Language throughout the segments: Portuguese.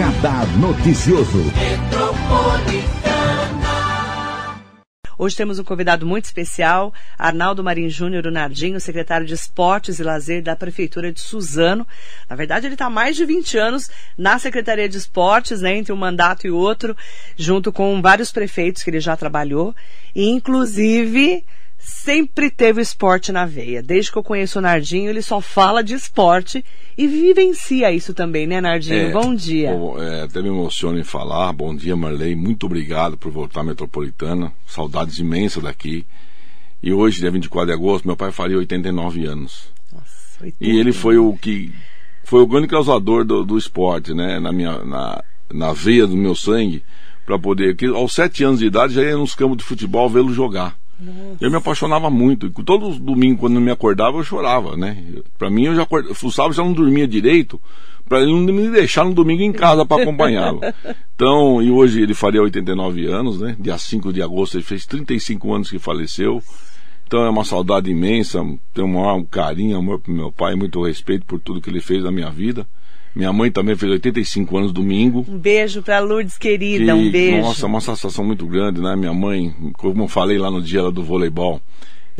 Radar Noticioso. Hoje temos um convidado muito especial, Arnaldo Marim Júnior, Nardinho, secretário de Esportes e Lazer da Prefeitura de Suzano. Na verdade, ele está há mais de 20 anos na Secretaria de Esportes, né, entre um mandato e outro, junto com vários prefeitos que ele já trabalhou. Inclusive, sempre teve esporte na veia. Desde que eu conheço o Nardinho, ele só fala de esporte e vivencia isso também, né, Nardinho? É, Bom dia. Bom, é, até me emociono em falar. Bom dia, Marley. Muito obrigado por voltar à metropolitana. Saudades imensas daqui. E hoje, dia 24 de agosto, meu pai faria 89 anos. Nossa, 80. E ele foi o que foi o grande causador do, do esporte, né? Na minha na, na veia do meu sangue, para poder. Que aos sete anos de idade já ia nos campos de futebol vê-lo jogar. Eu me apaixonava muito. E Todo domingo, quando eu me acordava, eu chorava, né? Pra mim, eu já acordava, o sábado já não dormia direito, pra ele não me deixar no domingo em casa para acompanhá-lo. Então, e hoje ele faria 89 anos, né? Dia 5 de agosto, ele fez 35 anos que faleceu. Então é uma saudade imensa, tenho um maior carinho, amor pro meu pai, muito respeito por tudo que ele fez na minha vida. Minha mãe também fez 85 anos domingo. Um beijo pra Lourdes, querida, Que, um beijo. Nossa, é uma satisfação muito grande, né? Minha mãe, como eu falei lá no dia lá do voleibol,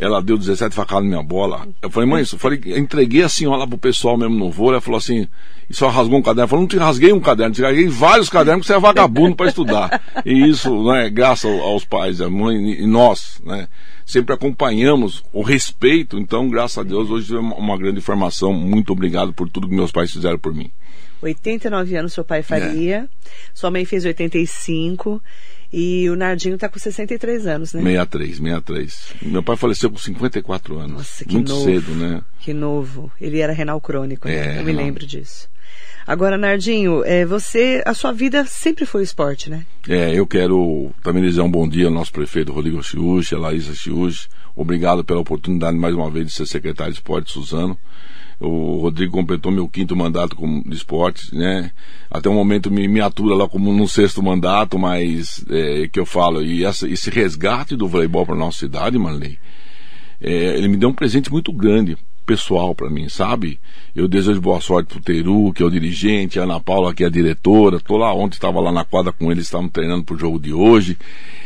ela deu 17 facadas na minha bola. Eu falei, mãe, eu falei, eu entreguei assim ó, lá pro pessoal mesmo no vôlei, ela falou assim, e só rasgou um caderno. Eu falei, não te rasguei um caderno, te rasguei vários cadernos, porque você é vagabundo para estudar. E isso, né, graças ao- aos pais, a mãe e nós, né, sempre acompanhamos o respeito, então, graças a Deus, hoje é uma, grande formação. Muito obrigado por tudo que meus pais fizeram por mim. 89 anos seu pai faria. Sua mãe fez 85. E o Nardinho tá com 63 anos, né? 63, 63. Meu pai faleceu com 54 anos. Nossa, que Muito novo. cedo, né? Que novo. Ele era renal crônico, né? É, Eu me lembro disso. Agora, Nardinho, é, você, a sua vida sempre foi o esporte, né? É, eu quero também desejar um bom dia ao nosso prefeito Rodrigo Chiuchi, a Laísa Chiuchi. Obrigado pela oportunidade mais uma vez de ser secretário de esporte Suzano. O Rodrigo completou meu quinto mandato como de esportes, né? Até o momento me, me atura lá como no sexto mandato, mas é, que eu falo, e essa, esse resgate do voleibol para nossa cidade, Marley, é, ele me deu um presente muito grande, pessoal para mim, sabe? Eu desejo boa sorte pro Teru, que é o dirigente, a Ana Paula, que é a diretora. Tô lá ontem, estava lá na quadra com eles, estavam treinando pro jogo de hoje.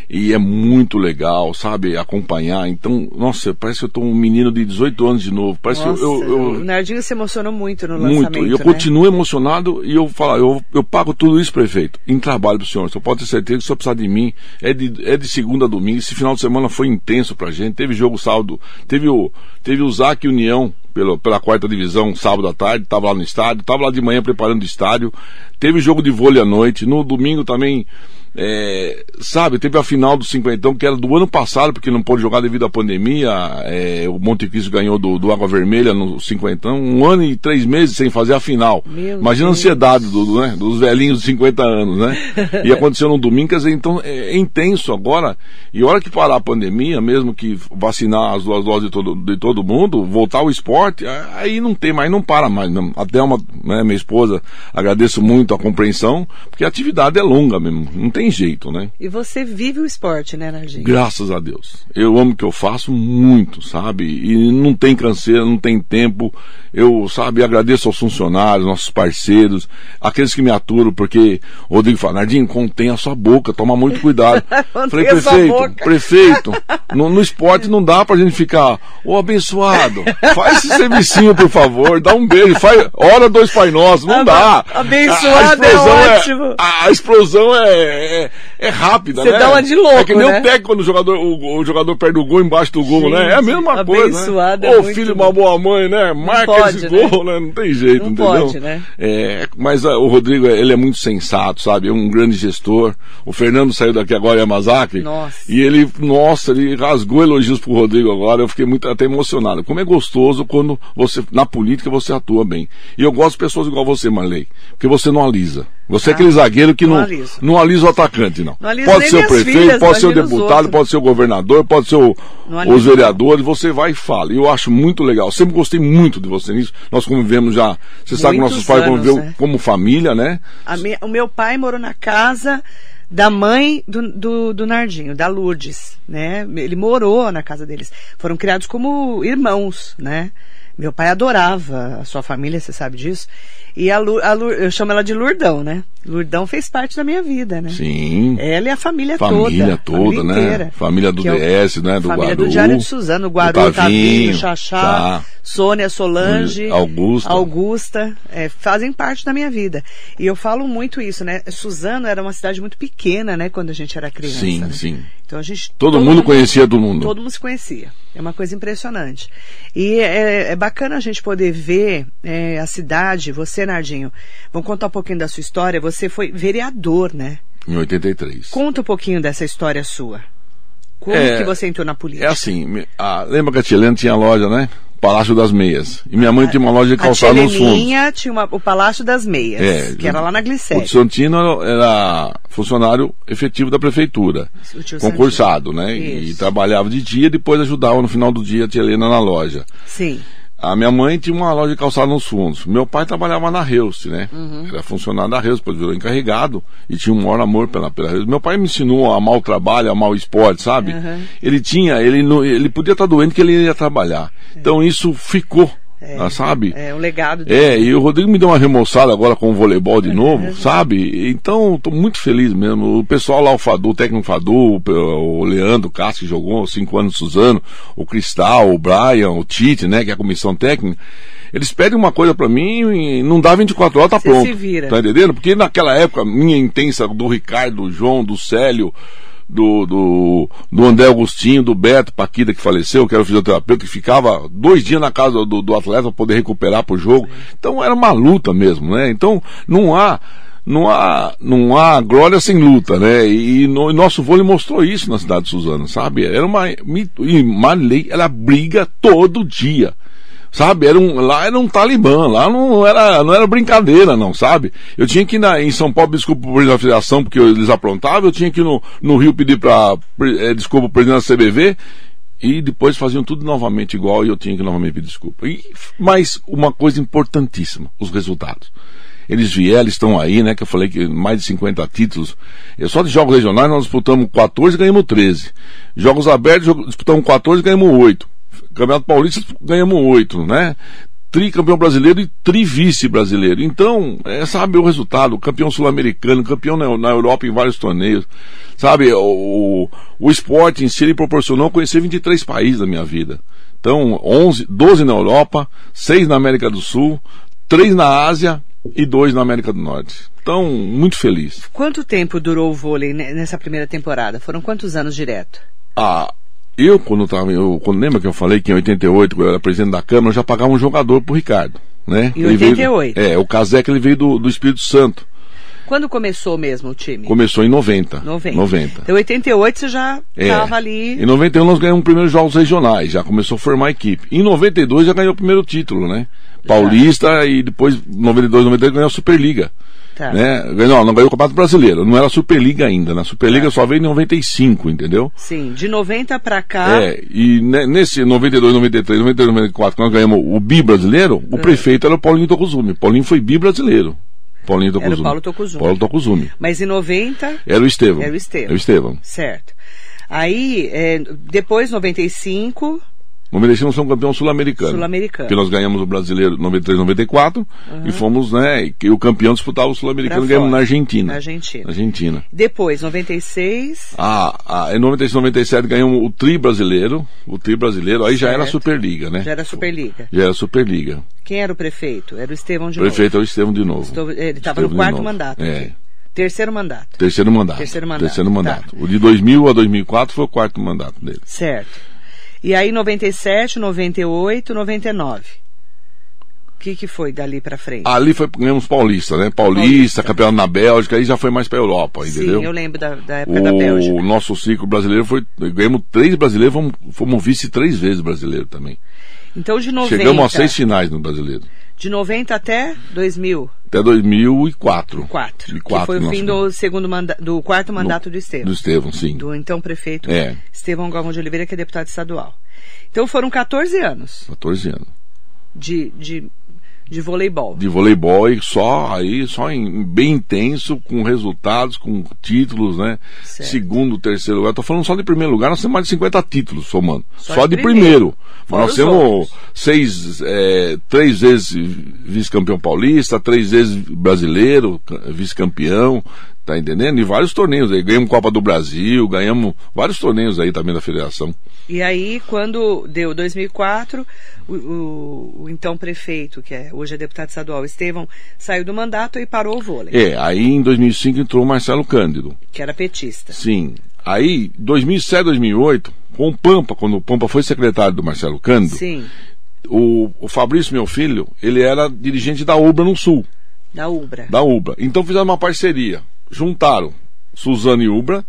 E é muito legal, sabe? Acompanhar. Então, nossa, parece que eu tô um menino de 18 anos de novo. Parece Nossa, que eu, eu, o Nardinho se emocionou muito no lançamento, muito. E eu né? continuo emocionado e eu falo, eu, eu pago tudo isso, prefeito, em trabalho pro senhor. Você pode ter certeza que se senhor precisar de mim, é de, é de segunda a domingo. Esse final de semana foi intenso pra gente. Teve jogo sábado, teve o, teve o ZAC União pela, pela quarta divisão sábado à tarde, tava lá no estádio, tava lá de manhã preparando o estádio. Teve jogo de vôlei à noite. No domingo também, é, sabe, teve a final do cinquentão, que era do ano passado, porque não pôde jogar devido à pandemia. é, o Monte Cristo ganhou do, do Água Vermelha no cinquentão, um ano e três meses sem fazer a final. Meu Imagina a Deus. ansiedade do, né, dos velhinhos de 50 anos, né? E aconteceu no domingo, quer dizer, então é, é intenso agora. E a hora que parar a pandemia, mesmo que vacinar as duas doses de todo, de todo mundo, voltar ao esporte, a- aí não tem mais, não para mais. Não. Até uma, né, minha esposa, agradeço muito a compreensão, porque a atividade é longa mesmo, não tem jeito, né? E você vive o esporte, né, Nardinho? Graças a Deus. Eu amo o que eu faço muito, sabe? E não tem canseira, não tem tempo. Eu, sabe, agradeço aos funcionários, nossos parceiros, aqueles que me aturam, porque o Rodrigo fala, Nardinho, contém a sua boca, toma muito cuidado. Falei, prefeito, boca." prefeito, no, no esporte não dá pra gente ficar, ô abençoado, faz esse servicinho, por favor, dá um beijo, faz, ora dois Pai Nossos, não dá. abençoado A- a explosão é ótimo. a, a explosão é, é, é rápida, Você né? dá uma de louco, É que nem né? o técnico quando o jogador, o, o jogador perde o gol embaixo do gol, né? É a mesma Gente, coisa, né? é Ô muito filho uma boa mãe, né? Marca pode, esse né? gol, né? Não tem jeito, Não entendeu? pode, né? É, mas ah, o Rodrigo, ele é muito sensato, sabe? É um grande gestor. O Fernando saiu daqui agora, Yamazaki. Nossa. E ele, nossa, ele rasgou elogios pro Rodrigo agora. Eu fiquei muito até emocionado. Como é gostoso quando você, na política, você atua bem. E eu gosto de pessoas igual você, Marley. Porque você não alisa. Você é aquele zagueiro que Ah, não não, aliso. não alisa o atacante, não. Não pode ser o prefeito, filhas, pode ser o deputado, pode ser o governador, pode ser o- os vereadores, você vai e fala. E eu acho muito legal. Sempre gostei muito de você nisso. Nós convivemos já. Você sabe que nossos pais anos, conviveram né? como família, né? A me- o meu pai morou na casa da mãe do, do, do Nardinho, da Lourdes, né? Ele morou na casa deles. Foram criados como irmãos, né? Meu pai adorava a sua família, você sabe disso. E a, Lu, a Lu, eu chamo ela de Lurdão, né? Lurdão fez parte da minha vida, né? Sim. Ela e a família, família toda. Família toda, né? Inteira. Família do DS, né? Do família Guaru. do Diário de Suzano, Guaru, Tavinho, Tavinho, Xaxá, tá. Sônia Solange, Augusta. Augusta é, fazem parte da minha vida. E eu falo muito isso, né? Suzano era uma cidade muito pequena, né? Quando a gente era criança. Sim, né? sim. Então a gente. Todo, mundo conhecia todo mundo. Todo mundo se conhecia. É uma coisa impressionante. E é, é bacana a gente poder ver é, a cidade, você, Nardinho. Vamos contar um pouquinho da sua história. Você foi vereador, né? Em 83. Conta um pouquinho dessa história sua. Como É, que você entrou na política? É assim, a- lembra que a Tia Helena tinha loja, né? Palácio das Meias. E minha mãe tinha uma loja de calçado a nos fundos. Tcheleninha tinha uma- o Palácio das Meias, É, que era lá na O Glicério. tio Santino era, funcionário efetivo da prefeitura. O tio Concursado, né? E Isso. trabalhava de dia, depois ajudava no final do dia a Tia Helena na loja. Sim. A minha mãe tinha uma loja de calçado nos fundos. Meu pai trabalhava na Reus, né? Uhum. Era funcionário da Reus, depois virou encarregado e tinha um maior amor pela, pela Reus. Meu pai me ensinou a amar o trabalho, a amar o esporte, sabe? Uhum. Ele tinha, ele, ele podia estar doente que ele ia trabalhar. Então isso ficou, ah, sabe? É um legado dele. É, e o Rodrigo me deu uma remoçada agora com o voleibol de novo, sabe? Então, tô muito feliz mesmo. O pessoal lá, o Fadu, o técnico Fadu, o, o Leandro Castro, que jogou cinco anos no Suzano, o Cristal, o Brian, o Tite, né, que é a comissão técnica, eles pedem uma coisa pra mim e não dá 24 horas, tá Você pronto. se vira. Tá entendendo? Porque naquela época, minha intensa, do Ricardo, do João, do Célio, do, do, do André Agostinho, do Beto Paquida, que faleceu, que era o fisioterapeuta, que ficava dois dias na casa do, do atleta para poder recuperar pro jogo. Então era uma luta mesmo, né? Então não há. Não há, não há glória sem luta, né? E, no, nosso vôlei mostrou isso na cidade de Suzano, sabe? Era uma. E Marley, ela briga todo dia. Sabe, era um, lá era um talibã, lá não era, não era brincadeira, não, sabe? Eu tinha que ir na, em São Paulo desculpa pro presidente da federação porque eles aprontavam, eu tinha que ir no, no Rio pedir pra, eh, desculpa pro presidente da CBV, e depois faziam tudo novamente igual e eu tinha que novamente pedir desculpa. E, mas uma coisa importantíssima, os resultados. Eles vieram, estão aí, né? Que eu falei que mais de 50 títulos. É só de jogos regionais nós disputamos 14 e ganhamos 13. Jogos abertos disputamos 14 e ganhamos 8. Campeonato Paulista ganhamos 8, né? Tricampeão brasileiro e trivice brasileiro. Então, é, sabe o resultado, campeão sul-americano, campeão na, na Europa em vários torneios. Sabe, o, o, esporte em si ele proporcionou conhecer 23 países da minha vida. Então, 11, 12 na Europa, 6 na América do Sul, 3 na Ásia e 2 na América do Norte. Então, muito feliz. Quanto tempo durou o vôlei ne- nessa primeira temporada? Foram quantos anos direto? Ah, eu quando tava, eu, quando lembra que eu falei que em 88, quando eu era presidente da Câmara, eu já pagava um jogador pro Ricardo, né? Em Ele veio- 88? é, o Casec ele veio do, do Espírito Santo. Quando começou mesmo o time? Começou em 90. 90. 90. Então, 88 você já É. estava ali. Em 91 nós ganhamos os primeiros jogos regionais, já começou a formar a equipe. Em 92 já ganhou o primeiro título, né? Paulista e depois, 92, 93 ganhou a Superliga. Tá. Né? Ganhou, não, ganhou o Campeonato Brasileiro, não era Superliga ainda. Na Tá. Superliga só veio em 95, entendeu? Sim, de 90 pra cá. É, e ne- nesse 92, 93, 93, 94, que nós ganhamos o bi brasileiro, É. o prefeito era o Paulinho Tocuzumi. Paulinho foi bi brasileiro. Paulinho Era o Tocuzumi. Paulo Tocuzumi. Paulo Tocuzumi. Mas em 90, Era o Estevão. Era o Estevão. Era o Estevão. certo. Aí, é, depois 95, Medellín nós somos campeão sul-americano. Sul-Americano. Porque nós ganhamos o brasileiro 93, 94 e fomos, né, que o campeão disputava o sul-americano e ganhamos na Argentina. na Argentina. Argentina. Depois, 96, Ah, ah, em 96, 97 ganhamos o tri brasileiro, o tri brasileiro, aí já era Certo. Superliga, né? já era Superliga. Já era Superliga. Quem era o prefeito? Era o Estevão de O prefeito é novo. o Estevão de novo. Estou- Ele estava no quarto novo. mandato. É. aqui. Terceiro mandato. Terceiro mandato. Terceiro mandato, Terceiro mandato. tá. O de 2000 a 2004 foi o quarto mandato dele. Certo. E aí, 97, 98, 99. O que, que foi dali pra frente? Ali foi, ganhamos Paulista, né? Paulista, Paulista. campeão na Bélgica, aí já foi mais pra Europa, entendeu? Sim, eu lembro da, da época da Bélgica. O nosso ciclo brasileiro foi. Ganhamos três brasileiros, fomos, fomos vice três vezes brasileiro também. Então, de 90, Chegamos a seis finais no brasileiro. De 90 até 2000. Até 2004. Quatro. E quatro que foi o fim do segundo manda do quarto mandato do Estevão. Do Estevão, sim. Do então prefeito É. Estevão Galvão de Oliveira, que é deputado estadual. Então foram 14 anos 14 anos. de, de de voleibol. De voleibol e só aí, só em, bem intenso, com resultados, com títulos, né? Certo. Segundo, terceiro lugar. Estou falando só de primeiro lugar, nós temos mais de 50 títulos somando. Só, só de, de primeiro. primeiro. Mas nós temos outros. seis, é, três vezes vice-campeão paulista, três vezes brasileiro, vice-campeão, Tá entendendo? E vários torneios aí. Ganhamos Copa do Brasil, ganhamos vários torneios aí também da federação. E aí, quando deu 2004, o, o, o então prefeito, que é, hoje é deputado estadual, Estevão, saiu do mandato e parou o vôlei. É, aí em 2005 entrou o Marcelo Cândido. Que era petista. Sim. Aí, 2007, 2008, com o Pampa, quando o Pampa foi secretário do Marcelo Cândido, Sim. O, o Fabrício, meu filho, ele era dirigente da UBRA no Sul. Da UBRA. Da UBRA. Então fizeram uma parceria juntaram Suzano e Ubra,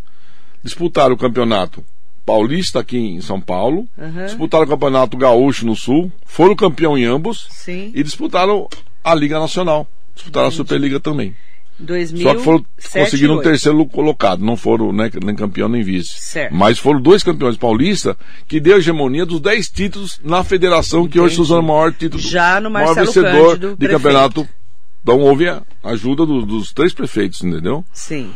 disputaram o campeonato paulista aqui em São Paulo, uhum. disputaram o campeonato gaúcho no Sul, foram campeão em ambos Sim. e disputaram a Liga Nacional, disputaram Entendi. a Superliga também. 2000, Só que foram, conseguiram um terceiro colocado, não foram né, nem campeão nem vice. Certo. Mas foram dois campeões paulistas que deu a hegemonia dos dez títulos na federação, Entendi. que hoje Suzano é o maior título, Já no maior vencedor Cândido, de prefeito. campeonato então houve a ajuda do, dos três prefeitos, entendeu? Sim.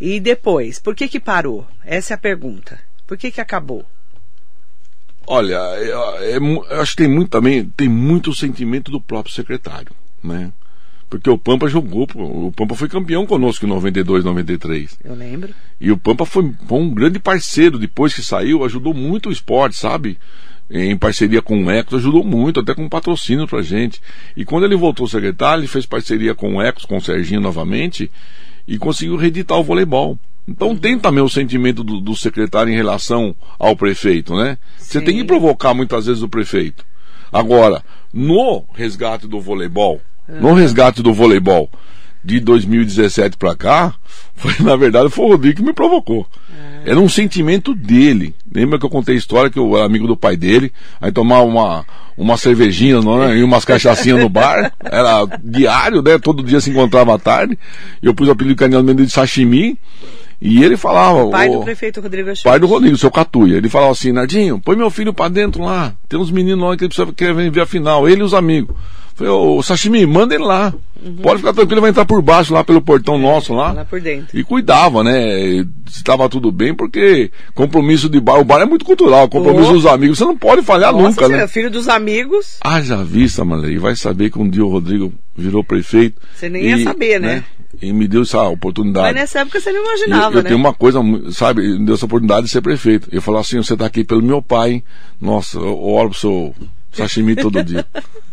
E depois, por que que parou? Essa é a pergunta. Por que que acabou? Olha, é, é, eu acho que tem muito também, tem muito sentimento do próprio secretário, né? Porque o Pampa jogou, o Pampa foi campeão conosco em 92, 93. Eu lembro. E o Pampa foi, foi um grande parceiro depois que saiu, ajudou muito o esporte, sabe? Em parceria com o Ecos, ajudou muito, até com patrocínio pra gente. E quando ele voltou secretário, ele fez parceria com o Ecos, com o Serginho novamente, e conseguiu reeditar o voleibol. Então tem também o sentimento do, do secretário em relação ao prefeito, né? Você tem que provocar muitas vezes o prefeito. Agora, no resgate do voleibol, uhum. no resgate do voleibol de 2017 para cá, foi, na verdade, foi o Rodrigo que me provocou. É. Era um sentimento dele. Lembra que eu contei a história que eu era amigo do pai dele, aí tomava uma, uma cervejinha né, e umas cachaçinhas no bar, era diário, né? Todo dia se encontrava à tarde. E eu pus o apelido carinhosamente de sashimi. E ele falava. O pai o, do prefeito Rodrigo Achuz. Pai do Rodrigo, seu Catuia. Ele falava assim: Nardinho, põe meu filho pra dentro lá. Tem uns meninos lá que ele precisa querer ver a final. Ele e os amigos. Falei, ô Sashimi, manda ele lá. Uhum. Pode ficar tranquilo, vai entrar por baixo lá pelo portão é, nosso lá. Lá por dentro. E cuidava, né? Estava tudo bem, porque compromisso de bar, o bar é muito cultural, compromisso oh. dos amigos, você não pode falhar Nossa, nunca, né? É filho dos amigos. Ah, já vista, mano, e vai saber que um dia o Rodrigo virou prefeito. Você nem e, ia saber, né? né? E me deu essa oportunidade. Mas nessa época você não imaginava, eu, eu né? tenho uma coisa, sabe, me deu essa oportunidade de ser prefeito. Eu falei assim, você está aqui pelo meu pai, hein? Nossa, eu oro pro seu Sashimi todo dia.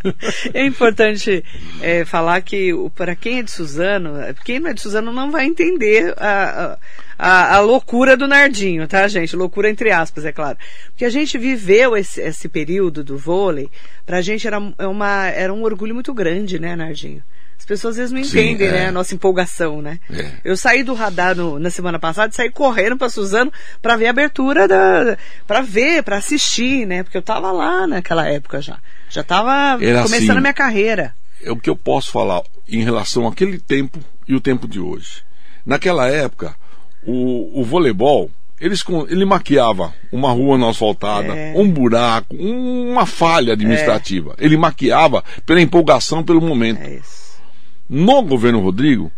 é importante é, falar que para quem é de Suzano, quem não é de Suzano não vai entender a, a, a, loucura do Nardinho, tá, gente? Loucura entre aspas, é claro. Porque a gente viveu esse, esse período do vôlei, pra gente era, é uma, era um orgulho muito grande, né, Nardinho? As pessoas às vezes não entendem, Sim, é. né, a nossa empolgação, né? É. Eu saí do radar no, na semana passada e saí correndo para Suzano para ver a abertura da para ver, para assistir, né? Porque eu tava lá naquela época já. Já tava Era começando assim, a minha carreira. É o que eu posso falar em relação àquele tempo e o tempo de hoje. Naquela época, o, o voleibol eles, ele maquiava uma rua não asfaltada, é. um buraco, uma falha administrativa. É. Ele maquiava pela empolgação, pelo momento. É isso. No governo Rodrigo,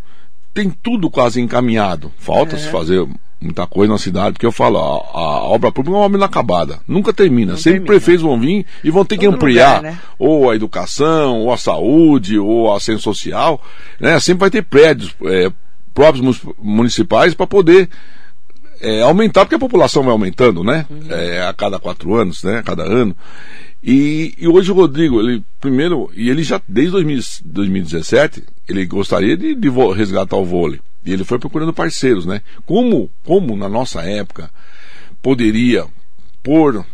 tem tudo quase encaminhado. Falta-se é. fazer muita coisa na cidade, porque eu falo, a, a, obra pública é uma obra inacabada, nunca termina. Não Sempre termina. prefeitos vão vir e vão ter Todo que ampliar lugar, né? ou a educação, ou a saúde, ou a ciência social, né? Sempre vai ter prédios é, próprios municipais para poder é, aumentar, porque a população vai aumentando, né? Uhum. É, a cada quatro anos, né? A cada ano. E, e, hoje o Rodrigo, ele primeiro, e ele já desde 2000, 2017, ele gostaria de, de resgatar o vôlei. E ele foi procurando parceiros, né? Como, como na nossa época poderia pôr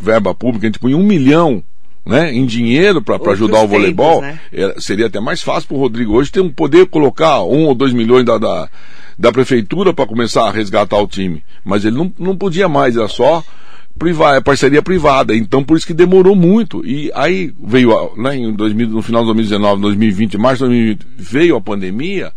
verba pública, a gente põe um milhão né, em dinheiro para ajudar o voleibol, né? é, seria até mais fácil para o Rodrigo hoje ter um poder colocar um ou dois milhões da, da, da prefeitura para começar a resgatar o time. Mas ele não, não podia mais, era só privada, é parceria privada. Então por isso que demorou muito. E aí veio, né, em 2000, no final de 2019, 2020, março de 2020, veio a pandemia.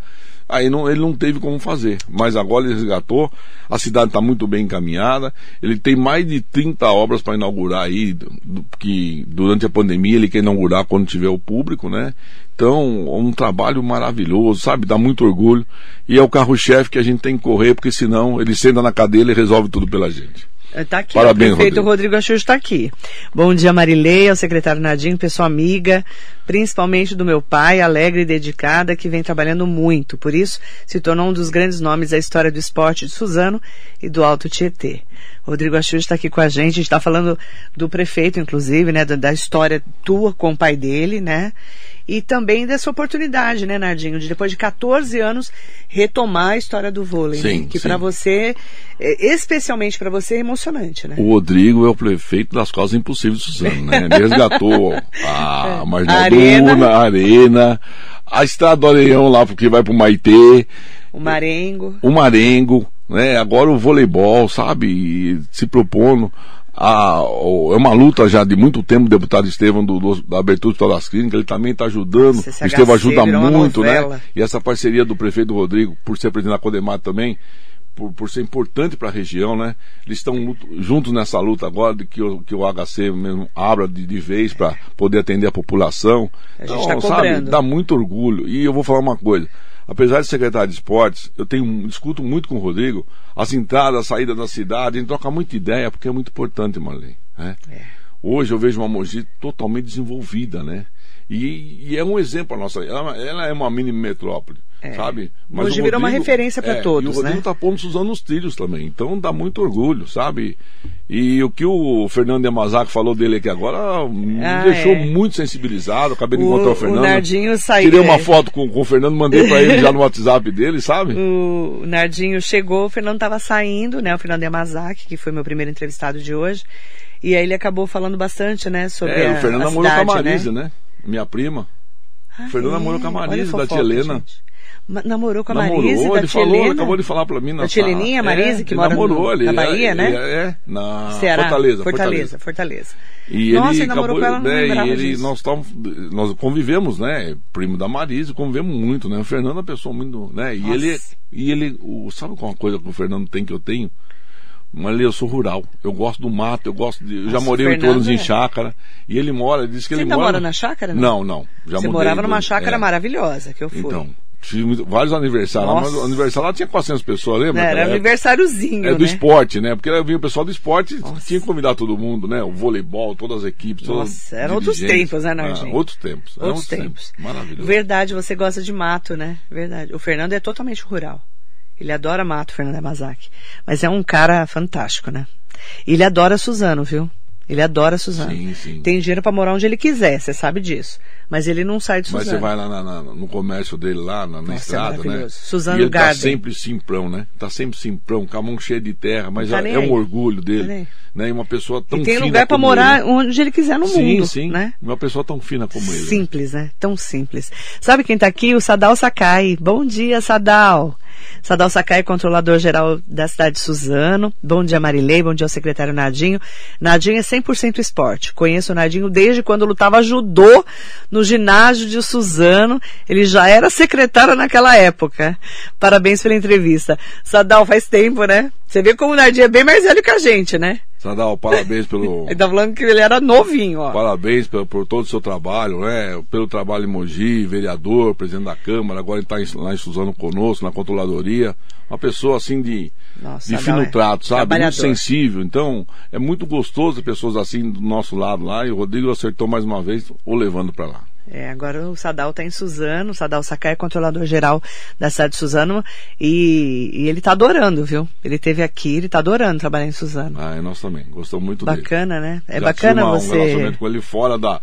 Aí não, ele não teve como fazer. Mas agora ele resgatou, a cidade está muito bem encaminhada, ele tem mais de 30 obras para inaugurar aí, do, que durante a pandemia ele quer inaugurar quando tiver o público, né? Então, um trabalho maravilhoso, sabe? Dá muito orgulho. E é o carro-chefe que a gente tem que correr, porque senão ele senta na cadeira e resolve tudo pela gente. Está aqui, Parabéns, o prefeito Rodrigo. Rodrigo Axux está aqui. Bom dia, Marilei, ao secretário Nadinho, pessoa amiga, principalmente do meu pai, alegre e dedicada, que vem trabalhando muito. Por isso, se tornou um dos grandes nomes da história do esporte de Suzano e do Alto Tietê. Rodrigo Axux está aqui com a gente, a gente está falando do prefeito, inclusive, né, da, da história tua com o pai dele, né? E também dessa oportunidade, né, Nardinho, de depois de 14 anos retomar a história do vôlei, Sim, né? que para você, é, especialmente para você, é emocionante, né? O Rodrigo é o prefeito das causas impossíveis de Suzano, né? Ele resgatou a Marginal arena. Duna, a Arena, a Estrada do Areião lá, porque vai pro Maitê, O Marengo. o Marengo, né? Agora o voleibol, sabe? Se propondo. A, é uma luta já de muito tempo, o deputado Estevam, do, do- da abertura do das Clínicas, ele também está ajudando. O Estevam ajuda muito, né? E essa parceria do prefeito Rodrigo, por ser presidente da Codemar também, por, por ser importante para a região, né? Eles estão juntos nessa luta agora de que o, que o HC mesmo abra de, de vez para poder atender a população. A gente Então, tá sabe, cobrando. dá muito orgulho. E eu vou falar uma coisa. Apesar de secretário de esportes, eu tenho discuto muito com o Rodrigo as entradas, as saídas da cidade, a gente troca muita ideia, porque é muito importante, Marlene. Né? É. Hoje eu vejo uma Mogi totalmente desenvolvida, né? E, e é um exemplo a nossa. Ela, ela é uma mini metrópole, É. sabe? Mogi o virou uma referência pra é, todos, E o Rodrigo né? tá pondo Suzano nos trilhos também. Então dá muito orgulho, sabe? E o que o Fernando Yamazaki falou dele aqui agora me Ah, deixou é. muito sensibilizado. Acabei de O- encontrar o o Fernando. Nardinho saiu, Tirei uma foto com, com o Fernando, mandei pra ele já no WhatsApp dele, sabe? O Nardinho chegou, o Fernando estava saindo, né? O Fernando Yamazaki, que foi meu primeiro entrevistado de hoje. E aí ele acabou falando bastante, né? Sobre É, a, o Fernando namorou com a Marise, né? né? Minha prima. Ah, O Fernando é? namorou com a Marise, da tia Helena. gente. Namorou com a namorou, Marise, da ele tia falou, acabou de falar pra mim. na Da. Heleninha, Marise, É, que mora no- namorou, ele, na Bahia, é, né? É, é, na Ceará. Fortaleza, Fortaleza, Fortaleza. E Nossa, ele ele namorou acabou, com ela, não né, e ele, disso. nós, tamo, nós convivemos, né? Primo da Marise, convivemos muito, né? O Fernando é uma pessoa muito, né? E Nossa. ele, e ele, o, sabe qual é coisa que o Fernando tem que eu tenho? Mas eu sou rural, eu gosto do mato, eu gosto de, eu já Nossa, morei oito anos em é. chácara, e ele mora, ele disse que Você ele mora... mora na chácara, não? Não, não, já Você morava numa chácara é. maravilhosa, que eu fui. Então, tive vários aniversários lá, mas Nossa. o aniversário lá tinha 400 pessoas, lembra? Não, era época? aniversáriozinho, É do né? esporte, né? Porque vinha o pessoal do esporte, Nossa. tinha que convidar todo mundo, né? O voleibol, todas as equipes. Nossa, eram outros tempos, né, Nardinho? Ah, outros tempos. eram Outros tempos. Maravilhoso. Verdade, você gosta de mato, né? Verdade. O Fernando é totalmente rural. Ele adora mato, o Fernando Yamazaki. Mas é um cara fantástico, né? Ele adora Suzano, viu? Ele adora Suzano. Sim, sim. Tem dinheiro pra morar onde ele quiser, você sabe disso. Mas ele não sai de Mas Suzano. você vai lá na- na- no comércio dele, lá na, na Nossa, é estrada, né? maravilhoso. Suzano e ele tá Garden. sempre simprão, né? Tá sempre simprão, com a mão cheia de terra, mas Tá é, é um orgulho Tá dele. aí. né? E uma pessoa tão E tem fina lugar como morar ele. onde ele quiser no Sim, mundo, sim. né? Uma pessoa tão fina como ele. né? Simples, né? Tão simples. Sabe quem tá aqui? O Sadal Sakai. Bom dia, Sadal. Sadal Sakai, controlador-geral da cidade de Suzano. Bom dia, Marilei. Bom dia ao secretário Nadinho. Nadinho é 100% esporte. Conheço o Nadinho desde quando lutava judô no ginásio de Suzano. Ele já era secretário naquela época. Parabéns pela entrevista. Sadal, faz tempo, né? Você vê como o Nadinho é bem mais velho que a gente, né? Sadal, parabéns pelo. Ele tá falando que ele era novinho, ó. Parabéns por, por todo o seu trabalho, né? Pelo trabalho em Mogi, vereador, presidente da Câmara, agora ele está lá em Suzano conosco, na controladoria. Uma pessoa assim de, Nossa, de fino é trato, sabe? Muito sensível. Então, é muito gostoso ter pessoas assim do nosso lado lá. E o Rodrigo acertou mais uma vez, o levando para lá. É, agora o Sadal está em Suzano, o Sadal Sakai é controlador geral da cidade de Suzano e, e ele está adorando, viu? Ele esteve aqui, ele está adorando trabalhar em Suzano. Ah, e nós também. Gostamos muito dele. Bacana, né? É Já bacana tinha uma- um você. relacionamento com ele fora da,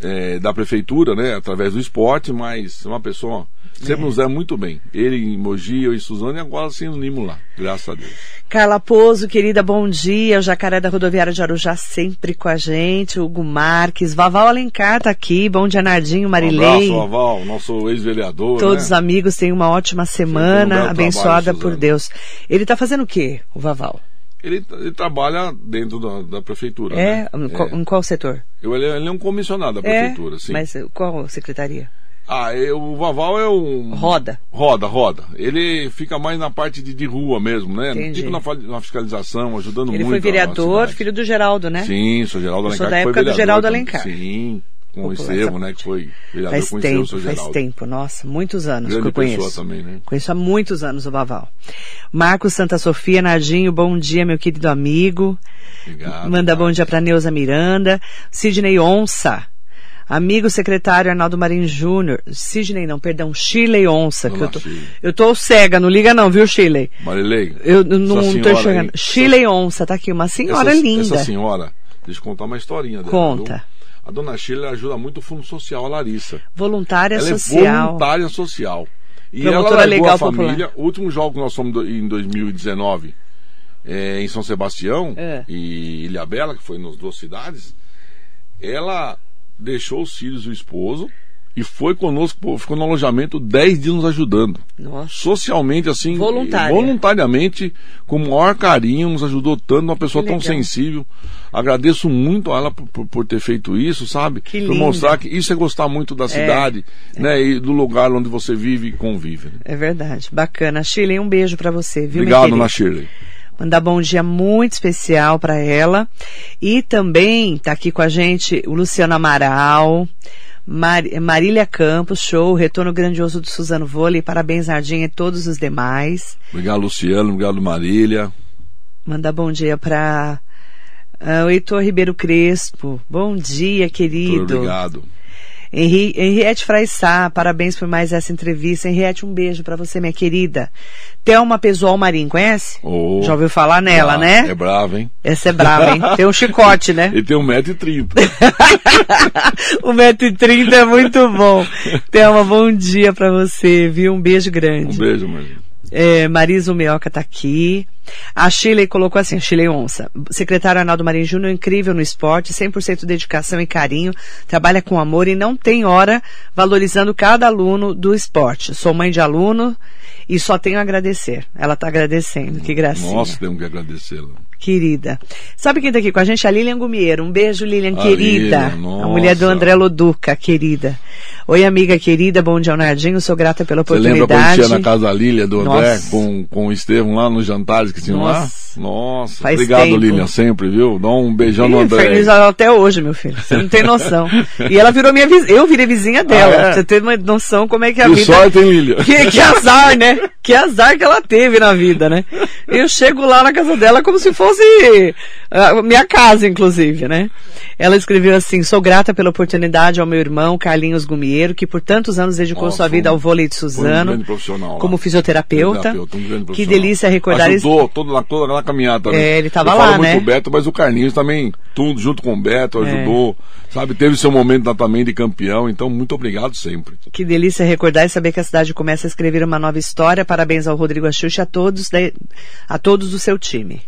eh, da prefeitura, né? Através do esporte, mas é uma pessoa sempre É. nos é muito bem. Ele em Mogi, eu em Suzano e agora sim unimos lá. Graças a Deus. Carla Pozo, querida, bom dia. O Jacaré da Rodoviária de Arujá sempre com a gente. Hugo Marques, Vaval Alencar tá aqui. Bom dia, Nardinho, Um Marilei. abraço, Aval, nosso ex-vereador. Todos os né? amigos tenham uma ótima um semana, belo abençoada trabalho, por. Deus. Ele tá fazendo o quê, o Vaval? Ele, ele trabalha dentro da, da prefeitura. É? né? Em qual- É. Em qual setor? Eu- ele, é- ele é um comissionado da prefeitura, é, sim. mas qual secretaria? Ah, eu, o Vaval é um. Roda. Roda, roda. Ele fica mais na parte de, de rua mesmo, né? Entendi. Tipo na, na fiscalização, ajudando Ele muito. foi a- a vereador, filho do Geraldo, né? Sim, sou Geraldo Eu sou Alencar. da que foi época do Geraldo. Alencar. Sim, com o População. Estevam, né? Que foi vereador Faz o tempo, seu faz Geraldo. tempo. Nossa, muitos anos Grande que eu conheço. também, né? Conheço há muitos anos o Vaval. Marcos Santa Sofia, Nardinho, bom dia, meu querido amigo. Obrigado. Manda bom cara. dia para Neuza Miranda. Sidney Onça. Amigo secretário Arnaldo Marinho Júnior. Sidney não, perdão, Shirley Onça. Que eu, tô, Shirley. eu tô cega, não liga não, viu, Shirley? Marilei. Eu não essa tô enxergando. aí, Shirley Onça, tá aqui, uma senhora essa, linda. Essa senhora, deixa eu contar uma historinha dela. Conta. viu? A dona Sheila ajuda muito o Fundo Social, a Larissa. Voluntária ela social. é voluntária social. E Promotora ela legal a família. popular. O último jogo que nós fomos em 2019 é, em São Sebastião É. e Ilhabela, que foi nas duas cidades, ela deixou os filhos e o esposo e foi conosco, ficou no alojamento 10 dias nos ajudando. Nossa. Socialmente, assim, Voluntária. voluntariamente, com o maior carinho, nos ajudou tanto, uma pessoa tão sensível. Agradeço muito a ela por, por- ter feito isso, sabe? Que por linda. mostrar que isso é gostar muito da cidade, né? E do lugar onde você vive e convive. né? É verdade. Bacana. Shirley, um beijo pra você, viu, Obrigado? Dona Shirley. Mandar bom dia muito especial para ela. E também tá aqui com a gente o Luciano Amaral, Mar Marília Campos, show, retorno grandioso do Suzano Vôlei. Parabéns, Nardinha e todos os demais. Obrigado, Luciano. Obrigado, Marília. Mandar bom dia para o Heitor Ribeiro Crespo. Bom dia, Muito querido. obrigado. Henri, Henriette Fraissá, parabéns por mais essa entrevista. Henriette, um beijo para você, minha querida. Thelma Pesual Marim, conhece? Oh, Já ouviu falar nela, ah, né? É bravo, hein? Essa é brava, hein? Tem um chicote, né? Ele tem 1,30m. o 1,30m é muito bom. Thelma, bom dia pra você, viu? Um beijo Um grande. beijo, Marília. É, Marisa Meoca tá aqui. A Chile colocou assim, Chile Onça. Secretário Arnaldo Marinho Júnior, incrível no esporte, 100% dedicação e carinho, trabalha com amor e não tem hora valorizando cada aluno do esporte. Sou mãe de aluno e só tenho a agradecer. Ela tá agradecendo, que gracinha. Nossa, temos que agradecê-la. Querida. Sabe quem tá aqui com a gente? A Lilian Gumiero. Um beijo, Lilian, A querida. Lilian, a mulher do. André Loduca, querida. Oi, amiga querida. Bom dia, Nardinho. Sou grata pela Você lembra quando a oportunidade. gente ia na Casa Lília do André Nossa. com, com o Estevão lá nos jantares que tinham lá? Nossa, Faz obrigado, tempo. Lilian, sempre, viu? Dá um beijão no André. até hoje, meu filho. Você não tem noção. e ela virou minha vizinha. Eu virei vizinha dela. Ah, é? Você ter uma noção como é que a Que vida. sorte, hein, Lilian? Que, que azar, né? Que azar que ela teve na vida, né? Eu chego lá na casa dela como se fosse a minha casa, inclusive, né? Ela escreveu assim: Sou grata pela oportunidade ao meu irmão Carlinhos Gumiero, que por tantos anos dedicou Nossa, sua vida um- ao vôlei de um Suzano, lá. como fisioterapeuta. Um grande Que delícia recordar isso. Toda, na- toda na caminhada também. É, ele tava Eu lá, falo né? muito do Beto, mas o Carlinhos também, tudo junto com o Beto, É. ajudou. Sabe, teve seu momento também de campeão, então muito obrigado sempre. Que delícia recordar e saber que a cidade começa a escrever uma nova história. Parabéns ao Rodrigo Axuxa e a todos, da- a todos do seu time.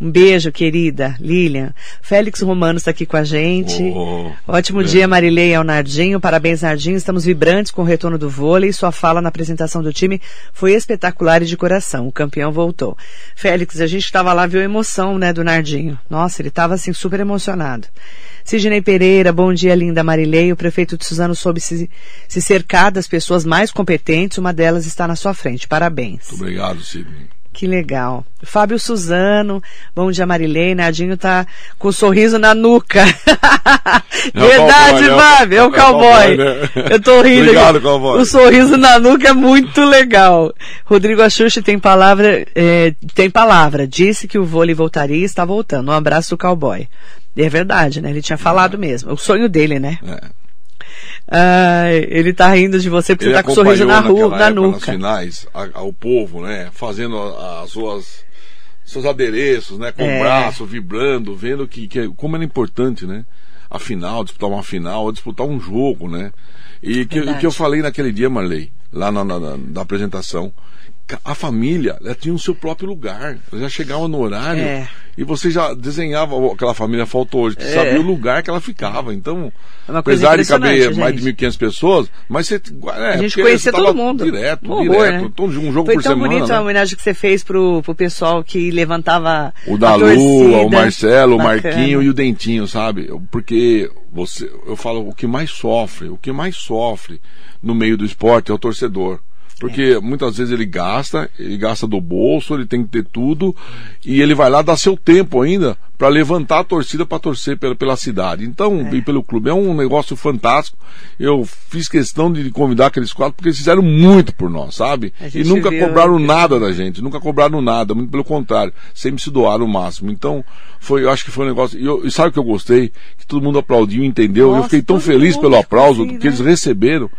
Um beijo, querida Lilian. Félix Romano está aqui com a gente. Oh, Ótimo grande. dia, Marilei e ao Nardinho. Parabéns, Nardinho. Estamos vibrantes com o retorno do vôlei. Sua fala na apresentação do time foi espetacular e de coração. O campeão voltou. Félix, a gente estava lá, viu a emoção, né, do Nardinho. Nossa, ele estava assim super emocionado. Sidney Pereira, bom dia, linda Marilei. O prefeito de Suzano soube se, se cercar das pessoas mais competentes. Uma delas está na sua frente. Parabéns. Muito obrigado, Sidney. Que legal. Fábio Suzano, bom dia Marilei, Nardinho tá com um sorriso na nuca. É Verdade, cowboy, né? Fábio, é o É cowboy. né? Eu tô rindo. Obrigado, aqui. cowboy. O sorriso na nuca é muito legal. Rodrigo Axuxi tem palavra, é, tem palavra. Disse que o vôlei voltaria e está voltando. Um abraço do cowboy. E é verdade, né? Ele tinha falado mesmo. O sonho dele, né? É. Ele tá rindo de você porque Ele você tá com sorriso na, rua, na nuca. finais, ao povo, né? Fazendo as suas seus adereços, né? Com É. o braço, vibrando, vendo que, que como era importante, né? A final, disputar uma final, disputar um jogo, né? E que, que eu falei naquele dia, Marley, lá na, na, na- na apresentação. A família ela tinha o seu próprio lugar. Ela já chegava no horário é. e você já desenhava aquela família faltou hoje, é. sabia o lugar que ela ficava. Então, é apesar de caber gente. mais de 1.500 pessoas, mas você. É, a gente conhecia todo mundo. Direto, um direto. Né? Um jogo Foi por tão semana. bonito né? a homenagem que você fez pro, pro pessoal que levantava. O Dalu, o Marcelo, Bacana. o Marquinho e o Dentinho, sabe? Porque você, eu falo, o que mais sofre, o que mais sofre no meio do esporte é o torcedor. Porque é. muitas vezes ele gasta, ele gasta do bolso, ele tem que ter tudo, e ele vai lá dar seu tempo ainda para levantar a torcida para torcer pela, pela cidade. Então, é. e pelo clube. É um negócio fantástico. Eu fiz questão de convidar aqueles quatro, porque eles fizeram muito por nós, sabe? E nunca viu, cobraram nada da gente, nunca cobraram nada, muito pelo contrário, sempre se doaram o máximo. Então, foi, eu acho que foi um negócio. E, eu, e sabe o que eu gostei? Que todo mundo aplaudiu, entendeu? Nossa, eu fiquei tão feliz pelo aplauso assim, que né? eles receberam.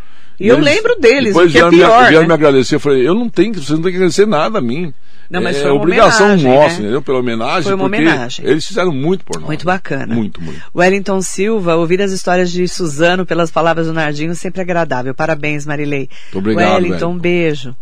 E eu lembro deles, depois o que é pior, me, vieram né? me agradecer. Eu falei, eu não tenho, vocês não têm que agradecer nada a mim. Não, mas é foi uma obrigação nossa, né? entendeu? Pela homenagem, Foi uma homenagem. eles fizeram muito por nós. Muito bacana. Muito, muito. Wellington Silva, ouvir as histórias de Suzano pelas palavras do Nardinho sempre agradável. Parabéns, Marilei. Muito obrigado, Wellington, um beijo.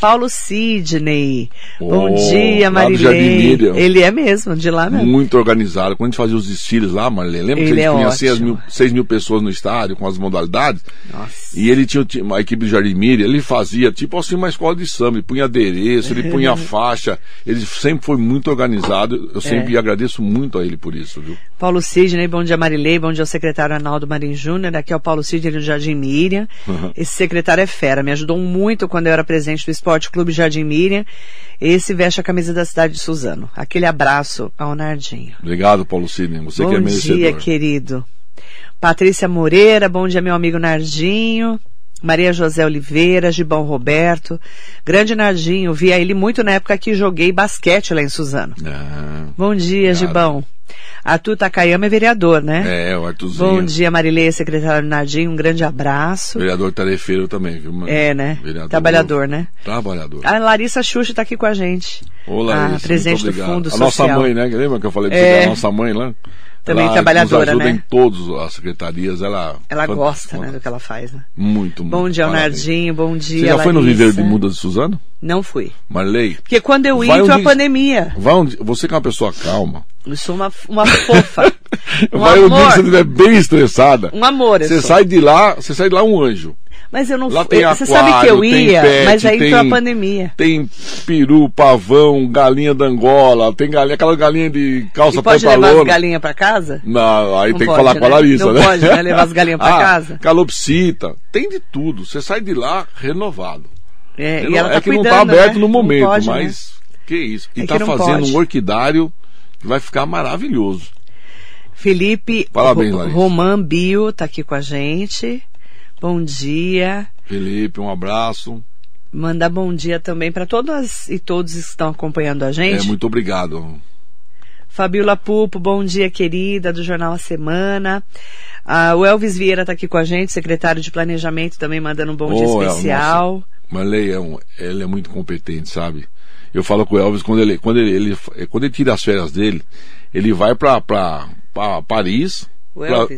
Paulo Sidney. Bom Oh, dia, Jardim Marilei. Miriam. Ele é mesmo, de lá mesmo. Muito organizado. Quando a gente fazia os desfiles lá, Marlene, lembra Ele que a é gente tinha ótimo. 6 mil, 6 mil pessoas no estádio com as modalidades? Nossa. E ele tinha tinha uma equipe do Jardim Miriam, ele fazia tipo assim uma escola de samba, ele punha adereço, ele punha faixa, ele sempre foi muito organizado, eu sempre É. agradeço muito a ele por isso, viu? Paulo Sidney, bom dia Marilei, bom dia ao secretário Arnaldo Marim Júnior, aqui é o Paulo Sidney do Jardim Miriam. Uhum. Esse secretário é fera, me ajudou muito quando eu era presidente do Esporte Clube Jardim Miriam. Esse veste a camisa da cidade de Suzano. Aquele abraço ao Nardinho. Obrigado, Paulo Sidney, você bom que é merecedor. dia, querido. Patrícia Moreira, bom dia meu amigo Nardinho. Maria José Oliveira, Gibão Roberto. Grande Nardinho, via ele muito na época que joguei basquete lá em Suzano. Ah, Bom dia. Gibão. Arthur Takayama é vereador, né? é, o Arthurzinho. Bom dia, Marilei, secretário Nardinho, um grande abraço. Vereador tarefeiro também, viu? mano? É, né? Vereador- Trabalhador, né? Trabalhador. A Larissa Xuxa está aqui com a gente. Ô, Larissa, a presidente do. Fundo A Social. nossa mãe, né? Lembra que eu falei pra É. você que é a nossa mãe lá? Também ela trabalhadora, ajuda né? em todas as secretarias, ela... Ela fant- gosta, né, do que ela faz, né? Muito, muito. Bom dia, ao parabéns. Nardinho, bom dia, Você já foi no Larissa. Viveiro de Mudas de Suzano? Não fui. Marley? Porque quando eu ia, Vai entrou a pandemia. Vai onde, você que é uma pessoa calma. Eu sou uma, uma fofa. um vai um dia que amor. você estiver bem estressada. Um amor, eu Você sou. sai de lá, você sai de lá um anjo. Mas eu não Lá fui. tem Você aquário, sabe que eu ia, pet, mas aí entrou tem- a pandemia. Tem peru, pavão, galinha da Angola, tem galinha, aquela galinha de calça E pode levar as pantalona. galinhas pra casa? Não, aí Não tem que pode, falar com a né? Larissa, Não né? pode, né? Levar as galinhas pra ah, casa? Calopsita, tem de tudo. Você sai de lá renovado. É, Reno- e ela tá é que cuidando, não tá aberto né? no momento, pode, né? mas que isso. E É que tá fazendo pode. um orquidário que vai ficar maravilhoso. Felipe Parabéns, Ro- Larissa. Roman Bio tá aqui com a gente. Bom dia. Felipe, um abraço. Mandar bom dia também para todas e todos que estão acompanhando a É, gente. muito obrigado. Fabiola Pupo, bom dia, querida, do Jornal A Semana. Ah, o Elvis Vieira está aqui com a gente, secretário de Planejamento, também mandando um bom dia Oh, El, especial. Marley é um, ele é muito competente, sabe? Eu falo com o Elvis quando ele quando ele, ele- quando ele tira as férias dele, ele vai pra Paris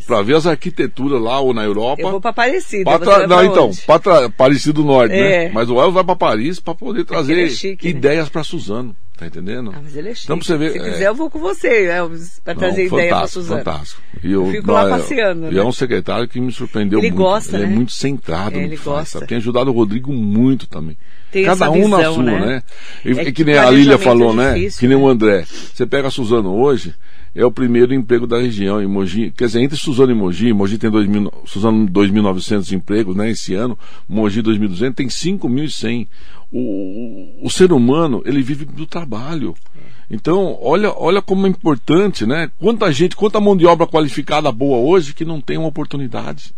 Pra ver as arquiteturas lá ou na Europa. Eu vou para Aparecida. Pra tra- Não, pra então, tra... Paris do Norte, É. né? Mas o Elvis vai pra Paris pra poder trazer ele é chique, né? ideias pra Suzano, tá entendendo? Ah, mas ele é chique. Então, você ver, Se é. quiser, eu vou com você, Elvis, para trazer ideia para Suzana. fantástico. E Eu fico lá passeando, E né? é um secretário que me surpreendeu Ele muito. gosta, ele né? é muito centrado É, ele faz, gosta. sabe? Tem ajudado o Rodrigo muito também. Tem Cada um na visão, sua, né? né? E, É que que nem a Lília falou, é né? Que nem né? o André. Você pega a Suzano hoje, é o primeiro emprego da região em Mogi. Quer dizer, entre Suzano e Mogi, Mogi tem 2 mil, Suzano 2.900 empregos, né? Esse ano, Mogi 2.200 tem 5.100. O, o, o ser humano, ele vive do trabalho. Então, olha, olha como é importante, né? Quanta gente, quanta mão de obra qualificada boa hoje que não tem uma oportunidade.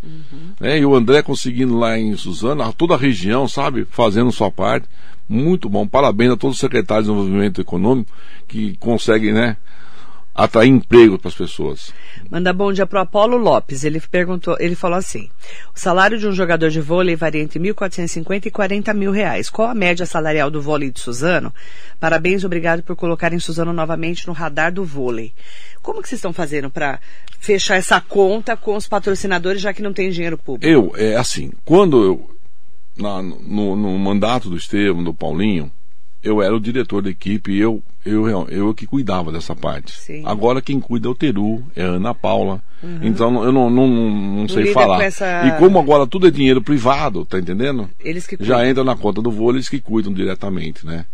Né? E o André conseguindo lá em Suzano, toda a região, sabe? Fazendo sua parte. Muito bom. Parabéns a todos os secretários de desenvolvimento econômico que conseguem, né? Atrair emprego para as pessoas. Manda bom dia pro Apolo Lopes. Ele perguntou, ele falou assim: o salário de um jogador de vôlei varia entre 1.450 e 40 mil reais. Qual a média salarial do vôlei de Suzano? Parabéns, obrigado por colocarem Suzano novamente no radar do vôlei. Como que vocês estão fazendo para fechar essa conta com os patrocinadores, já que não tem dinheiro público? Eu, é assim, quando eu. na, no, no mandato do Estevam, do Paulinho, eu era o diretor da equipe e eu, eu, eu, que cuidava dessa parte. Sim. Agora quem cuida é o Teru, é a Ana Paula. Então eu não, não, não, não sei falar. com essa- E como agora tudo é dinheiro privado, tá entendendo? Eles que Já cuidam. entra na conta do vôlei, eles que cuidam diretamente, né?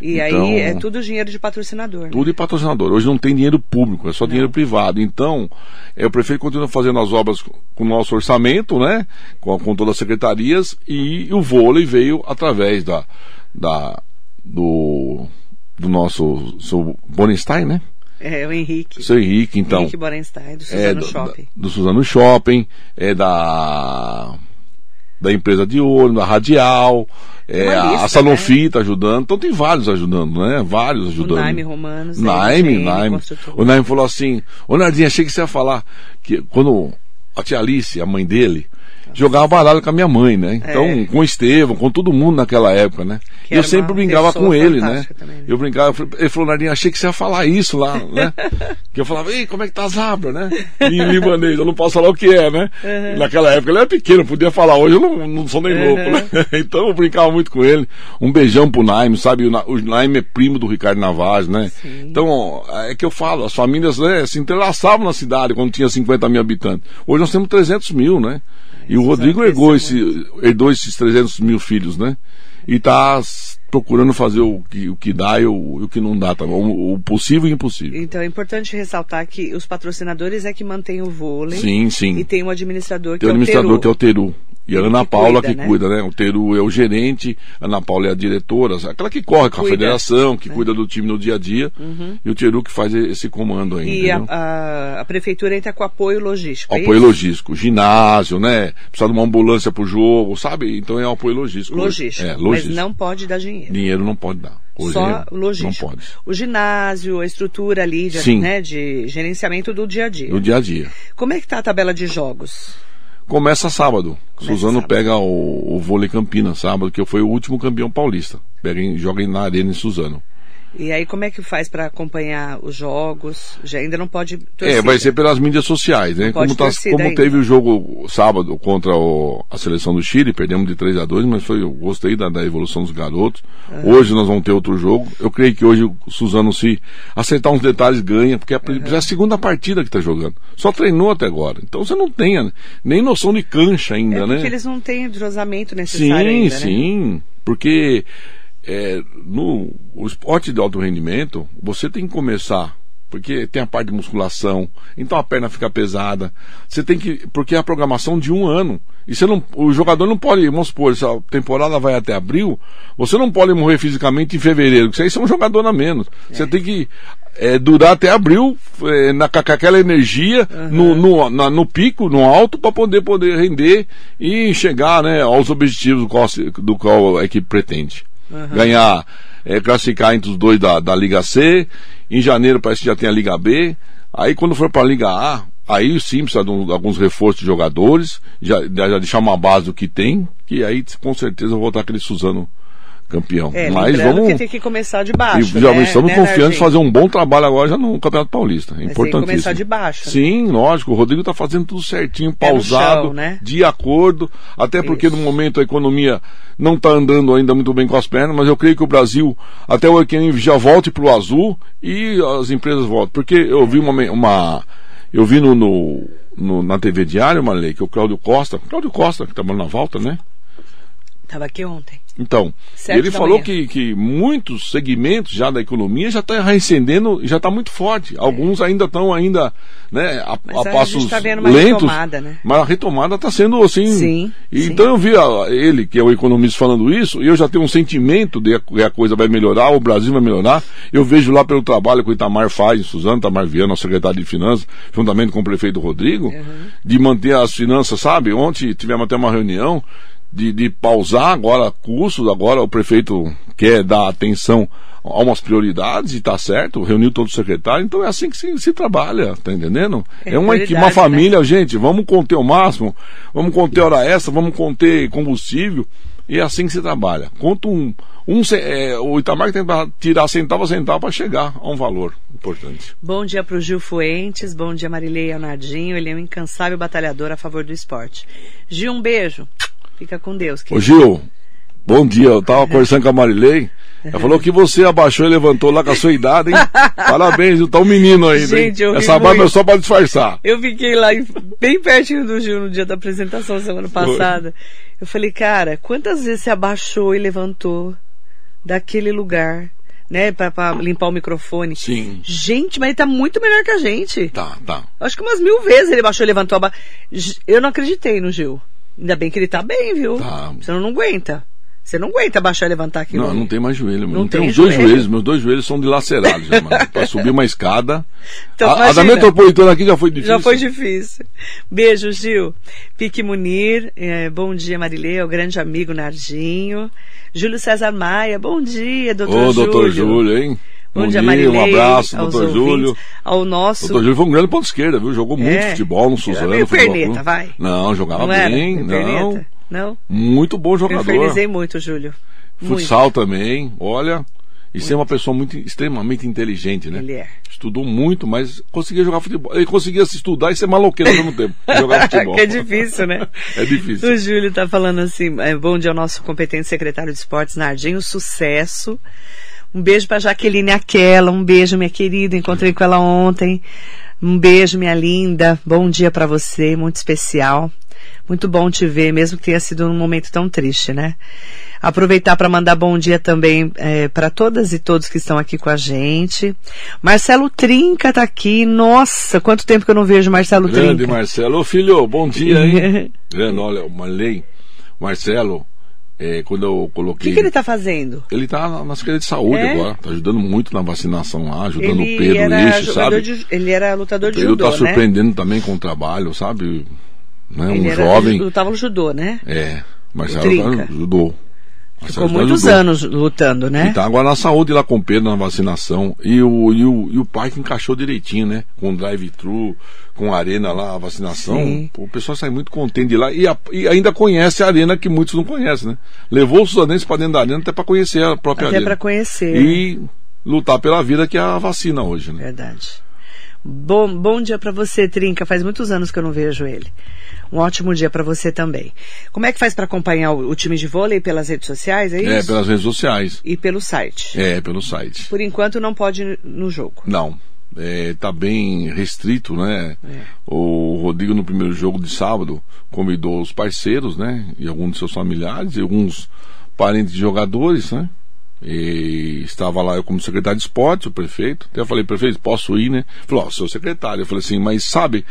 E Então- aí é tudo dinheiro de patrocinador. né? Tudo em patrocinador. Hoje não tem dinheiro público, é só dinheiro privado. Então, é, o prefeito continua fazendo as obras com o nosso orçamento, né? Com, com todas as secretarias, e o vôlei veio através da, da do, do nosso seu Bonenstein, né? É, o Henrique. Seu Henrique, então. Henrique Borenstein, do é, Suzano do, Shopping. Da, do Suzano Shopping, é da da empresa de olho, da Radial, é, a- lista, a Sanofi tá ajudando, então tem vários ajudando, né? Vários ajudando. O Naime Romanos. da Naime, LGN, Naime. O Naime falou assim, ô Nardinho, achei que você ia falar que quando a tia Alice, a mãe dele, jogava baralho com a minha mãe, né? Então, É. com o Estevão, com todo mundo naquela época, né? Que eu sempre brincava com ele, né? também, né? Eu brincava, ele falou, Nardinho, achei que você ia falar isso lá, né? que eu falava, ei, como é que tá a Zabra, né? Em libanês, eu não posso falar o que é, né? Naquela época ele era pequeno, podia falar, hoje eu não, não sou nem louco, né? então eu brincava muito com ele. Um beijão pro Naime, sabe? O, Na- o Naime é primo do Ricardo Navaz, né? Sim. Então, é que eu falo, as famílias né, se entrelaçavam na cidade quando tinha 50 mil habitantes. Hoje nós temos 300 mil, né? E o Isso Rodrigo herdou, esse, herdou esses 300 mil filhos, né? E está procurando fazer o que, o que dá e o, o que não dá, tá? o, o possível e o impossível. Então é importante ressaltar que os patrocinadores é que mantêm o vôlei. Sim, sim. E tem um administrador que Tem o é o administrador Teru. que é o Teru. E a Ele Ana que Paula cuida, que né? cuida, né? O Teru é o gerente, a Ana Paula é a diretora, aquela que corre com a Cuida, federação, que né? cuida do time no dia a dia. E o Teru que faz esse comando aí. E a, a, a prefeitura está com apoio logístico. é Apoio isso? logístico, ginásio, né? Precisa de uma ambulância pro jogo, sabe? Então é apoio logístico. Logístico. É, Mas logístico. não pode dar dinheiro. Dinheiro não pode dar. Hoje Só é- logístico. Não pode. O ginásio, a estrutura ali de, né, de gerenciamento do dia a dia. No dia a dia. Como é que tá a tabela de jogos? Começa sábado. Começa Suzano sábado. pega o, o vôlei Campinas sábado, que foi o último campeão paulista. Pega em, joga na arena em Suzano. E aí como é que faz para acompanhar os jogos? Já ainda não pode torcida. É, vai ser pelas mídias sociais, né? Não Como, tá, como teve o jogo sábado contra o- a seleção do Chile, perdemos de 3 a 2 mas foi, eu gostei da, da evolução dos garotos. Hoje nós vamos ter outro jogo. Eu creio que hoje o Suzano, se acertar uns detalhes, ganha, porque é a, é a segunda partida que está jogando. Só treinou até agora. Então você não tem nem noção de cancha ainda, É né? porque eles não têm entrosamento necessário Sim, ainda, né? sim. Porque é, no esporte de alto rendimento, você tem que começar. Porque tem a parte de musculação, então a perna fica pesada. Você tem que. Porque é a programação de um ano. E você não, o jogador não pode, vamos supor, se a temporada vai até abril, você não pode morrer fisicamente em fevereiro, porque isso aí você é um jogador a menos. Você tem que é, durar até abril é, na, com aquela energia no, no, na- no pico, no alto, para poder, poder render e chegar né, aos objetivos do qual, do qual a equipe pretende. Ganhar, é, classificar entre os dois da, da Liga C. Em janeiro parece que já tem a Liga B. Aí quando for para a Liga A, aí sim precisa de um- alguns reforços de jogadores, já, já deixar uma base do que tem, que aí com certeza voltar aquele Suzano campeão. É, Mas vamos. que tem que começar de E baixo, já né? estamos né, confiantes em fazer um bom trabalho agora já no Campeonato Paulista. É tem que começar de baixo, né? Sim, lógico. O Rodrigo está fazendo tudo certinho, Pé pausado, chão, né? de acordo. Até porque Isso. no momento a economia não está andando ainda muito bem com as pernas, mas eu creio que o Brasil, até o Equinho já volte para o azul e as empresas voltem. Porque eu vi uma. uma eu vi no, no- no- na TV Diário, uma lei, que o Cláudio Costa, Cláudio Costa, que trabalha na volta, né? Tava aqui ontem. Então, Sete ele falou que, que muitos segmentos já da economia já está recendendo, já está muito forte. Alguns ainda estão ainda, né, a, Mas a a passos gente tá vendo uma lentos. retomada, né? Mas a retomada está sendo assim. Sim, E sim. Então eu vi a- ele, que é o economista, falando isso, e eu já tenho um sentimento de que a coisa vai melhorar, o Brasil vai melhorar. Eu vejo lá pelo trabalho que o Itamar faz Suzano, Itamar Viana, nosso secretário de Finanças, juntamente com o prefeito Rodrigo, Uhum. de manter as finanças, sabe? Ontem tivemos até uma reunião de, de pausar agora cursos, agora o prefeito quer dar atenção a umas prioridades e tá certo, reuniu todos os secretários, então é assim que se, se trabalha, tá entendendo? É É, uma, uma família, gente, vamos conter o máximo, vamos conter hora extra, vamos conter combustível, e é assim que se trabalha. Conta um, um é, o Itamar tem que tirar centavo a centavo para chegar a um valor importante. Bom dia para o Gil Fuentes, bom dia Marilei Leonardinho, ele é um incansável batalhador a favor do esporte. Gil, um beijo. Fica com Deus. Ô querido. Gil, bom dia. Eu tava conversando com a Marilei. Ela falou que você abaixou e levantou lá com a sua idade, hein? Parabéns. Tá um menino ainda. Gente, eu Essa barba é só pra disfarçar. Eu fiquei lá em- bem pertinho do Gil no dia da apresentação semana passada. Eu falei, cara, quantas vezes você abaixou e levantou daquele lugar, né, pra, pra limpar o microfone? Sim. Gente, mas ele tá muito melhor que a gente. Tá, tá. Acho que umas mil vezes ele baixou e levantou a ba... J- Eu não acreditei no Gil. Ainda bem que ele tá bem, viu? Tá. Você não aguenta. Você não aguenta baixar e levantar aquilo. Não, não tem mais joelho. Não Não, tem os dois joelho? joelhos. Meus dois joelhos são dilacerados mano. Pra subir uma escada. Então, a, a da metropolitana aqui já foi difícil. Já foi difícil. Beijo, Gil. Pique Munir, eh, bom dia, Marilê, é o grande amigo Nardinho. Júlio César Maia, bom dia, doutor Ô, Júlio. doutor Júlio, hein? Bom, dia, Um Marilê. abraço, aos doutor ouvintes, Júlio. Ao nosso. Doutor Júlio foi um grande ponto esquerda, viu? Jogou muito É. futebol no Era Suzano. futebol perneta, vai. Não, jogava não era? bem. Não. perneta? Não? Muito bom jogador. infernizei muito, Júlio. Muito. Futsal também, olha. E ser uma pessoa muito extremamente inteligente, né? Ele é. Estudou muito, mas conseguia jogar futebol. Ele conseguia se estudar e ser maloqueiro ao mesmo tempo. Jogar futebol. que é difícil, né? É difícil. O Júlio tá falando assim, é, bom dia ao nosso competente secretário de esportes, Nardinho, sucesso. Um beijo pra Jaqueline Aquela, um beijo, minha querida, encontrei com ela ontem. Um beijo, minha linda. Bom dia pra você, muito especial. Muito bom te ver, mesmo que tenha sido num momento tão triste, né? Aproveitar para mandar bom dia também é, para todas e todos que estão aqui com a gente. Marcelo Trinca tá aqui. Nossa, quanto tempo que eu não vejo Marcelo Grande Trinca. Marcelo. Ô filho, bom dia, hein? Grande, olha, o Marley, Marcelo, é, quando eu O coloquei. que, que ele tá fazendo? Ele tá na, na Secretaria de Saúde É? agora, tá ajudando muito na vacinação lá, ajudando Ele o Pedro era jogador sabe? de, ele era lutador de Ele judô, tá né? surpreendendo também com o trabalho, sabe? Né? Ele Um era, jovem. lutava no judô, né? É, Trinca. tá, ajudou. Ficou tá muitos ajudou. anos lutando, né? E tá agora na saúde lá com o Pedro na vacinação. E o, e o, e o parque encaixou direitinho, né? Com o drive-thru, com a arena lá, a vacinação. Pô, o pessoal sai muito contente de lá. E, a- e ainda conhece a arena que muitos não conhecem, né? Levou os sudanenses pra dentro da arena até pra conhecer a própria Até arena. para conhecer. E lutar pela vida que é a vacina hoje, né? Verdade. Bom, bom dia pra você, Trinca. Faz muitos anos que eu não vejo ele. Um ótimo dia pra você também. Como é que faz pra acompanhar o, o time de vôlei pelas redes sociais? É isso? É, pelas redes sociais. E pelo site. É, pelo site. Por enquanto não pode ir no jogo. Não. É, tá bem restrito, né? É. O Rodrigo no primeiro jogo de sábado convidou os parceiros, né? E alguns de seus familiares e alguns parentes de jogadores, né? E estava lá eu como secretário de esporte, o prefeito. Até eu falei, prefeito, posso ir, né? Falou, ó, sou secretário. Eu falei assim, mas sabe,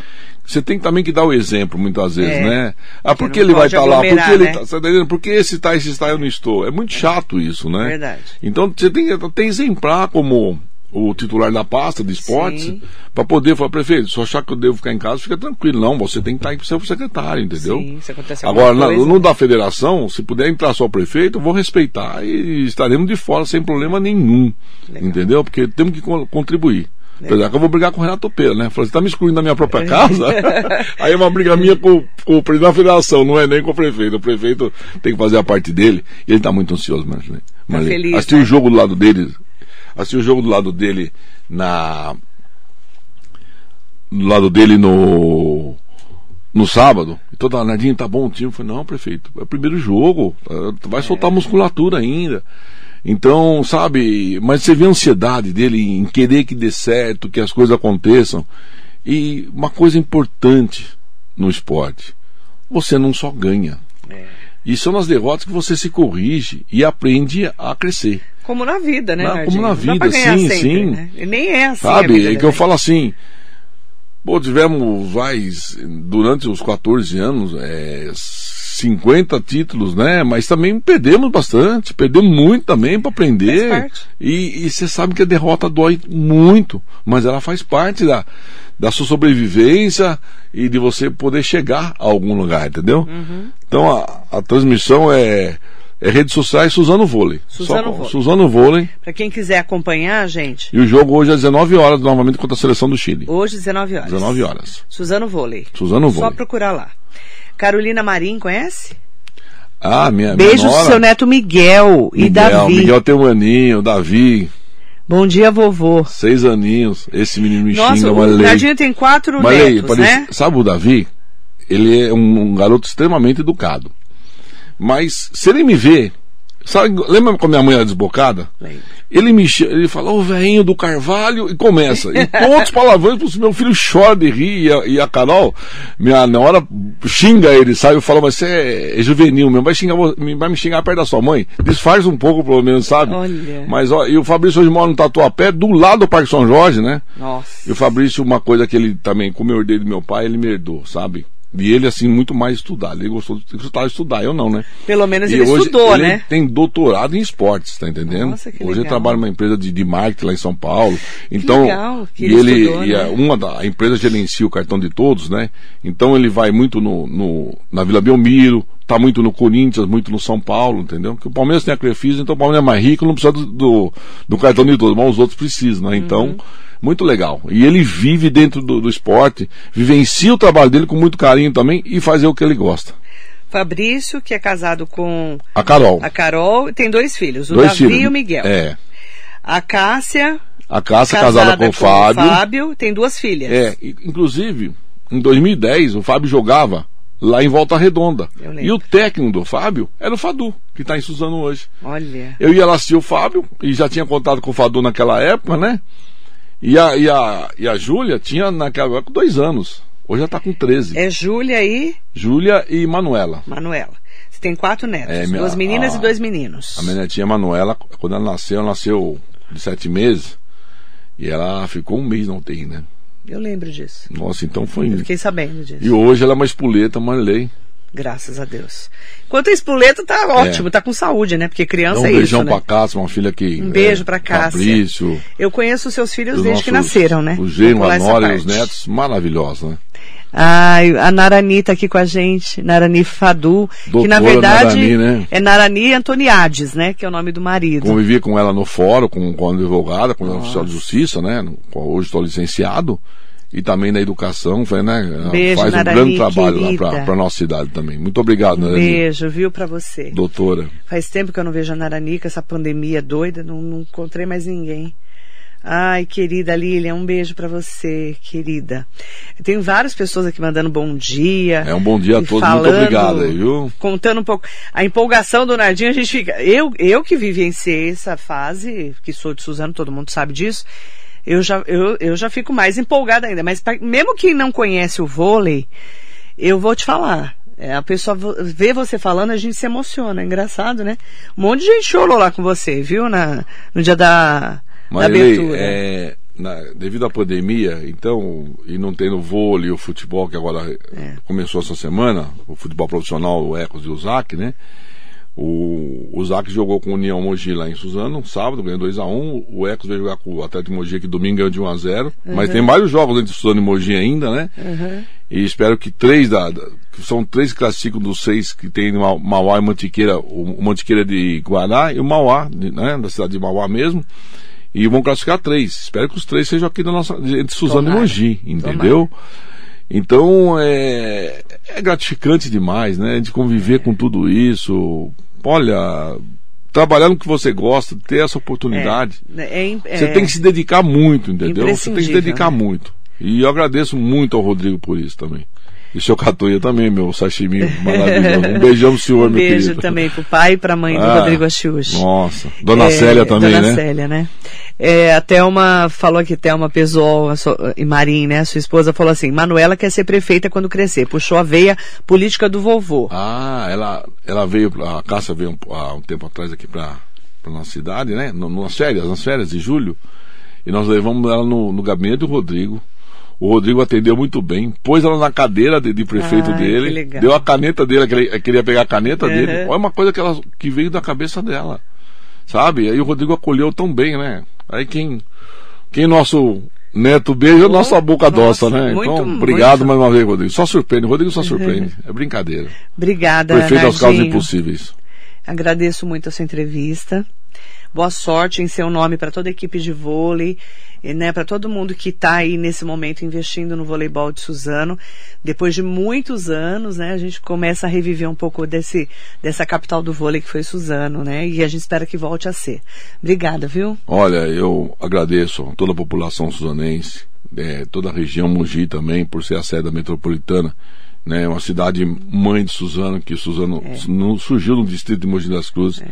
você tem também que dar o exemplo muitas vezes, É. né? Ah, por que ele vai estar lá? Por que ele né? tá, tá entendendo? Por que esse está, esse está, eu não estou? É muito chato isso, né? Verdade. Então você tem que exemplar como o titular da pasta de esportes para poder falar, prefeito, se achar que eu devo ficar em casa, fica tranquilo. Não, você tem que estar aí pro seu secretário, entendeu? Sim, se acontecer alguma Agora, na- no da federação, se puder entrar só o prefeito, eu vou respeitar e estaremos de fora sem problema nenhum. Legal. Entendeu? Porque temos que co- contribuir. Legal. Apesar que eu vou brigar com o Renato Pera, né? Falei, você tá me excluindo da minha própria casa? Aí é uma briga minha com, com o presidente da federação, não é nem com o prefeito. O prefeito tem que fazer a parte dele. Ele tá muito ansioso, Marlene. Marlene. feliz, Assistiu né? o jogo do lado dele. Assistiu o jogo do lado dele na. Do lado dele no. No sábado. E toda Nardinho, tá bom o time? Eu falei, não, prefeito, é o primeiro jogo. tá- Vai soltar musculatura ainda. Então, sabe, mas você vê a ansiedade dele em querer que dê certo, que as coisas aconteçam. E uma coisa importante no esporte, você não só ganha. É. E são nas derrotas que você se corrige e aprende a crescer. Como na vida, né, Nardinho? como na Não vida, sim, sempre, sim. Né? Nem é assim. Sabe? É da que eu falo assim. Pô, tivemos, vai, durante os 14 anos, é, 50 títulos, né? Mas também perdemos bastante, perdemos muito também para Faz aprender. parte. E e você sabe que a derrota dói muito, mas ela faz parte da, da sua sobrevivência e de você poder chegar a algum lugar, entendeu? Uhum. Então a, a transmissão é, é redes sociais Suzano Vôlei. Suzano Só, Vôlei. Suzano Vôlei. Pra quem quiser acompanhar, gente, E o jogo hoje é às 19 horas, novamente contra a seleção do Chile. hoje 19 horas. 19 horas. Suzano Vôlei. Suzano Só Vôlei. procurar lá. Carolina Marim, conhece? Ah, minha Beijo minha do nora, seu neto Miguel e Miguel, Davi. Miguel tem um aninho, Davi, Bom dia, vovô. seis aninhos. Esse menino me Nossa, xinga, o Marley. Nardinho tem quatro Marley, netos, parece- né? sabe o Davi? Ele é um, um garoto extremamente educado. Mas se ele me vê Sabe, lembra quando minha mãe era desbocada? Ele me ele fala, o velhinho do Carvalho, e começa. E todos palavrões, meu filho chora de rir, e a, e a Carol, minha hora xinga ele, sabe? Eu falo, mas você é, é juvenil mesmo, vai, xingar, vai me xingar perto da sua mãe? Disfarça um pouco, pelo menos, sabe? Olha. Mas, ó, e o Fabrício hoje mora no Tatuapé, do lado do Parque São Jorge, né? Nossa. E o Fabrício, uma coisa que ele também, como eu herdei do meu pai, ele me herdou, sabe? E ele, assim, muito mais estudado. Ele gostou de estudar, estudar, eu não, né? Pelo menos E ele hoje estudou, ele né? tem doutorado em esportes, tá entendendo? Nossa, que hoje ele legal. trabalha numa empresa de, de marketing lá em São Paulo. Então, legal que e ele ele, estudou, e a, né? uma da a empresa gerencia o cartão de todos, né? Então ele vai muito no, no- na Vila Belmiro, tá muito no Corinthians, muito no São Paulo, entendeu? Porque o Palmeiras tem a Crefisa, então o Palmeiras é mais rico, não precisa do, do, do cartão de todos, mas os outros precisam, né? Então, Uhum. muito legal. E ele vive dentro do, do esporte, vivencia o trabalho dele com muito carinho também e fazer o que ele gosta. Fabrício, que é casado com A Carol. a Carol, tem dois filhos, o dois Davi filhos. e o Miguel. É. A Cássia, A Cássia casada, com o Fábio. Fábio, tem duas filhas. É, inclusive, em 2010, o Fábio jogava lá em Volta Redonda. E o técnico do Fábio era o Fadu, que está em Suzano hoje. Olha. Eu ia lá assistir o Fábio, e já tinha contato com o Fadu naquela época, né? E a, e a, e a Júlia tinha naquela época dois anos. Hoje já está com 13. É Júlia e Júlia e Manuela. Manuela. Você tem quatro netos, É, minha- duas meninas a- e dois meninos. A minha netinha Manuela, quando ela nasceu, ela nasceu de sete meses. E ela ficou um mês na UTI, né? Eu lembro disso. Nossa, então foi. Eu fiquei sabendo disso. E hoje ela é uma espoleta, Marley. Graças a Deus. Enquanto a espoleta tá ótimo, tá com saúde, né? Porque criança um é beijão isso, né? pra Cássia, uma filha que. Um beijo é, pra Cássia. Fabrício. Eu conheço os seus filhos os desde que nossos- nasceram, né? O pular a nora e os netos, maravilhosos, né? Ai, a Narani tá aqui com a gente, Narani Fadu, que na Doutora verdade Narani, né? é Narani Antoniades, né? Que é o nome do marido. Convivi com ela no fórum, com, com a advogada, com a oficial de justiça, né? Hoje estou licenciado. E também na educação, foi, né? Beijo, faz um Narani, grande trabalho lá querida. pra, pra nossa cidade também. Muito obrigado, Narani. beijo, viu, pra você. Doutora. Faz tempo que eu não vejo a Narani com essa pandemia doida, não, não encontrei mais ninguém. Ai, querida Lilian, um beijo pra você, querida. Tem várias pessoas aqui mandando bom dia. É um bom dia a todos. falando, Muito obrigado viu? Contando um pouco. A empolgação do Nardinho, a gente fica. Eu, eu que vivenciei essa fase, que sou de Suzano, todo mundo sabe disso. Eu já, eu, eu já fico mais empolgada ainda. Mas pra- mesmo quem não conhece o vôlei, eu vou te falar. É, a pessoa vê você falando, a gente se emociona. É engraçado, né? Um monte de gente chorou lá com você, viu? Na, no dia da, Marilei, abertura. é, na- devido à pandemia, então, e não tendo vôlei, o futebol que agora É. começou essa semana, o futebol profissional, o Ecos e o ZAC, né? O, o ZAC jogou com o União Mogi lá em Suzano, sábado, ganhou 2x1. O Ecos veio jogar com o Atlético Mogi aqui domingo, ganhou de 1x0. Mas tem vários jogos entre Suzano e Mogi ainda, né? E espero que três da, da- que são três classificam dos seis que tem Ma- Mauá e Mantiqueira, o, o Mantiqueira de Guará e o Mauá, né, da cidade de Mauá mesmo. E vão classificar três. Espero que os três sejam aqui da nossa, entre Suzano Tomara. e Mogi, entendeu? Então é, é gratificante demais, né? De conviver com tudo isso. Olha, trabalhar no que você gosta, ter essa oportunidade. É, é, é, Você tem que se dedicar muito, entendeu? Você tem que se dedicar né? muito. E eu agradeço muito ao Rodrigo por isso também. E seu Catuia também, meu sashimi maravilhoso. Um beijão pro senhor, um meu beijo querido. também pro pai e pra mãe do Ah, Rodrigo Achiuchi. Nossa. Dona É, Célia também, Dona né? Célia, né? É, a Thelma falou aqui, Thelma Pesol e Marim, né? Sua esposa falou assim, Manuela quer ser prefeita quando crescer. Puxou a veia política do vovô. Ah, ela, ela veio, a Cássia veio um, há um tempo atrás aqui pra, pra nossa cidade, né? Nas férias, nas férias de julho. E nós levamos ela no, no gabinete do Rodrigo. O Rodrigo atendeu muito bem, pôs ela na cadeira de, de prefeito Ai, que dele, deu a caneta dele, que ele queria pegar a caneta Uhum. dele. Olha uma coisa que, ela, que veio da cabeça dela. Sabe? Aí o Rodrigo acolheu tão bem, né? Aí quem, quem nosso neto beija, Oh, nossa boca nossa, doça, né? muito, então, obrigado muito. mais uma vez, Rodrigo. Só surpreende. Rodrigo só surpreende. É brincadeira. Obrigada, Prefeito aos causas Nardinho. impossíveis. Agradeço muito a sua entrevista. Boa sorte em seu nome para toda a equipe de vôlei, e, né, para todo mundo que está aí nesse momento investindo no voleibol de Suzano. Depois de muitos anos, né, a gente começa a reviver um pouco desse dessa capital do vôlei que foi Suzano, né? E a gente espera que volte a ser. Obrigada, viu? Olha, eu agradeço a toda a população suzanense, eh, toda a região Mogi também, por ser a sede da metropolitana, né? Uma cidade mãe de Suzano, que Suzano É. surgiu no distrito de Mogi das Cruzes.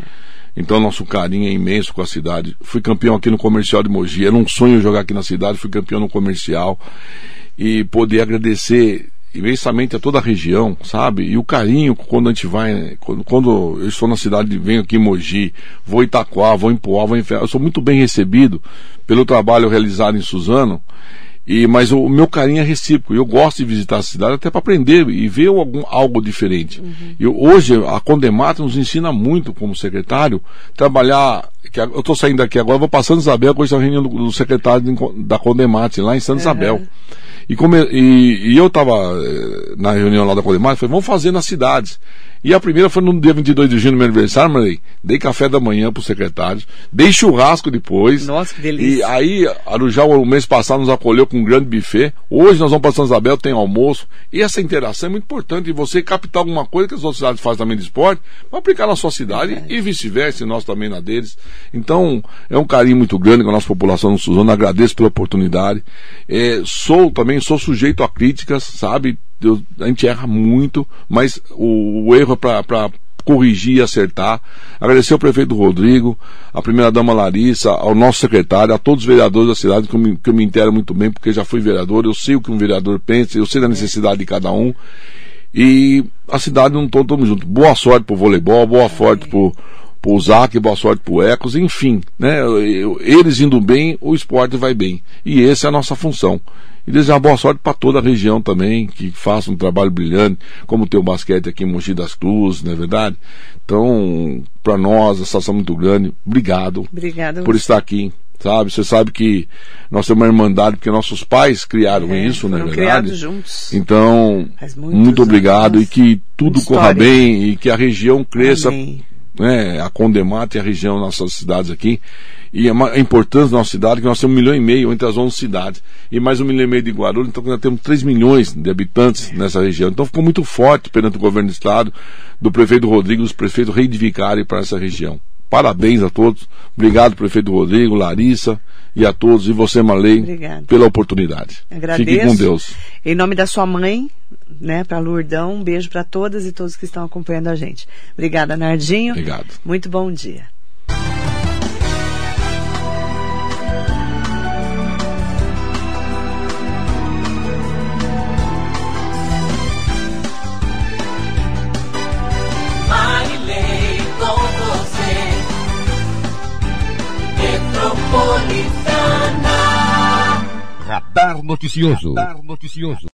Então nosso carinho é imenso com a cidade. Fui campeão aqui no comercial de Mogi. Era um sonho jogar aqui na cidade. Fui campeão no comercial e poder agradecer imensamente a toda a região, sabe? E o carinho quando a gente vai, né? quando, quando eu estou na cidade, venho aqui em Mogi, vou em Itaquá, vou em Poá, vou em Ferro, eu sou muito bem recebido pelo trabalho realizado em Suzano. E, mas o, meu carinho é recíproco. Eu gosto de visitar a cidade até para aprender e ver algum, algo diferente. E hoje a Condemata nos ensina muito como secretário trabalhar. Que eu estou saindo daqui agora, vou passando Isabel, com essa reunião do, do secretário da Condemate lá em Santa Isabel. E, come- e- e eu estava na reunião lá da Condemate, falei, vamos fazer nas cidades. E a primeira foi no dia 22 de junho, no meu aniversário, Marley. Dei café da manhã para os secretários, dei churrasco depois. Nossa, que E delícia. aí, Arujá, o mês passado, nos acolheu com um grande buffet. Hoje nós vamos para São Isabel, tem almoço. E essa interação é muito importante. E você captar alguma coisa que as outras cidades fazem também de esporte, para aplicar na sua cidade e vice-versa, e nós também na deles. Então, é um carinho muito grande com a nossa população no Suzano. Agradeço pela oportunidade. É, sou também, sou sujeito a críticas, sabe? Eu- a gente erra muito, mas o, o erro é para corrigir e acertar. Agradecer ao prefeito Rodrigo, à primeira-dama Larissa, ao nosso secretário, a todos os vereadores da cidade, que eu, me, que eu me entero muito bem, porque já fui vereador, eu sei o que um vereador pensa, eu sei da necessidade de cada um. E a cidade não todo, tamo junto. Boa sorte pro voleibol, boa sorte pro, pro Zac, boa sorte pro Ecos, enfim, né? Eles indo bem, o esporte vai bem. E essa é a nossa função. E desejar boa sorte para toda a região também, que faça um trabalho brilhante, como tem o basquete aqui em Mogi das Cruzes, não é verdade? Então, para nós, a situação é muito grande. Obrigado Obrigada. por estar aqui, sabe? Você sabe que nós temos uma irmandade, porque nossos pais criaram É, isso, não é verdade? criados juntos. Então, muito obrigado anos. e que tudo corra bem e que a região cresça, Amém. Né? A Condemate e a região, nossas cidades aqui. E a, ma- a importância da nossa cidade, que nós temos um milhão e meio entre as 11 cidades. E mais um milhão e meio de Guarulhos, então nós temos 3 milhões de habitantes nessa região. Então ficou muito forte perante o governo do estado, do prefeito Rodrigo, dos prefeitos reivindicarem para essa região. Parabéns a todos. Obrigado, prefeito Rodrigo, Larissa e a todos. E você, Marley, Obrigado. pela oportunidade. Agradeço. Fique com Deus. Em nome da sua mãe, né, para Lourdão, um beijo para todas e todos que estão acompanhando a gente. Obrigada, Nardinho. Obrigado. Muito bom dia. Radar noticioso. Radar noticioso.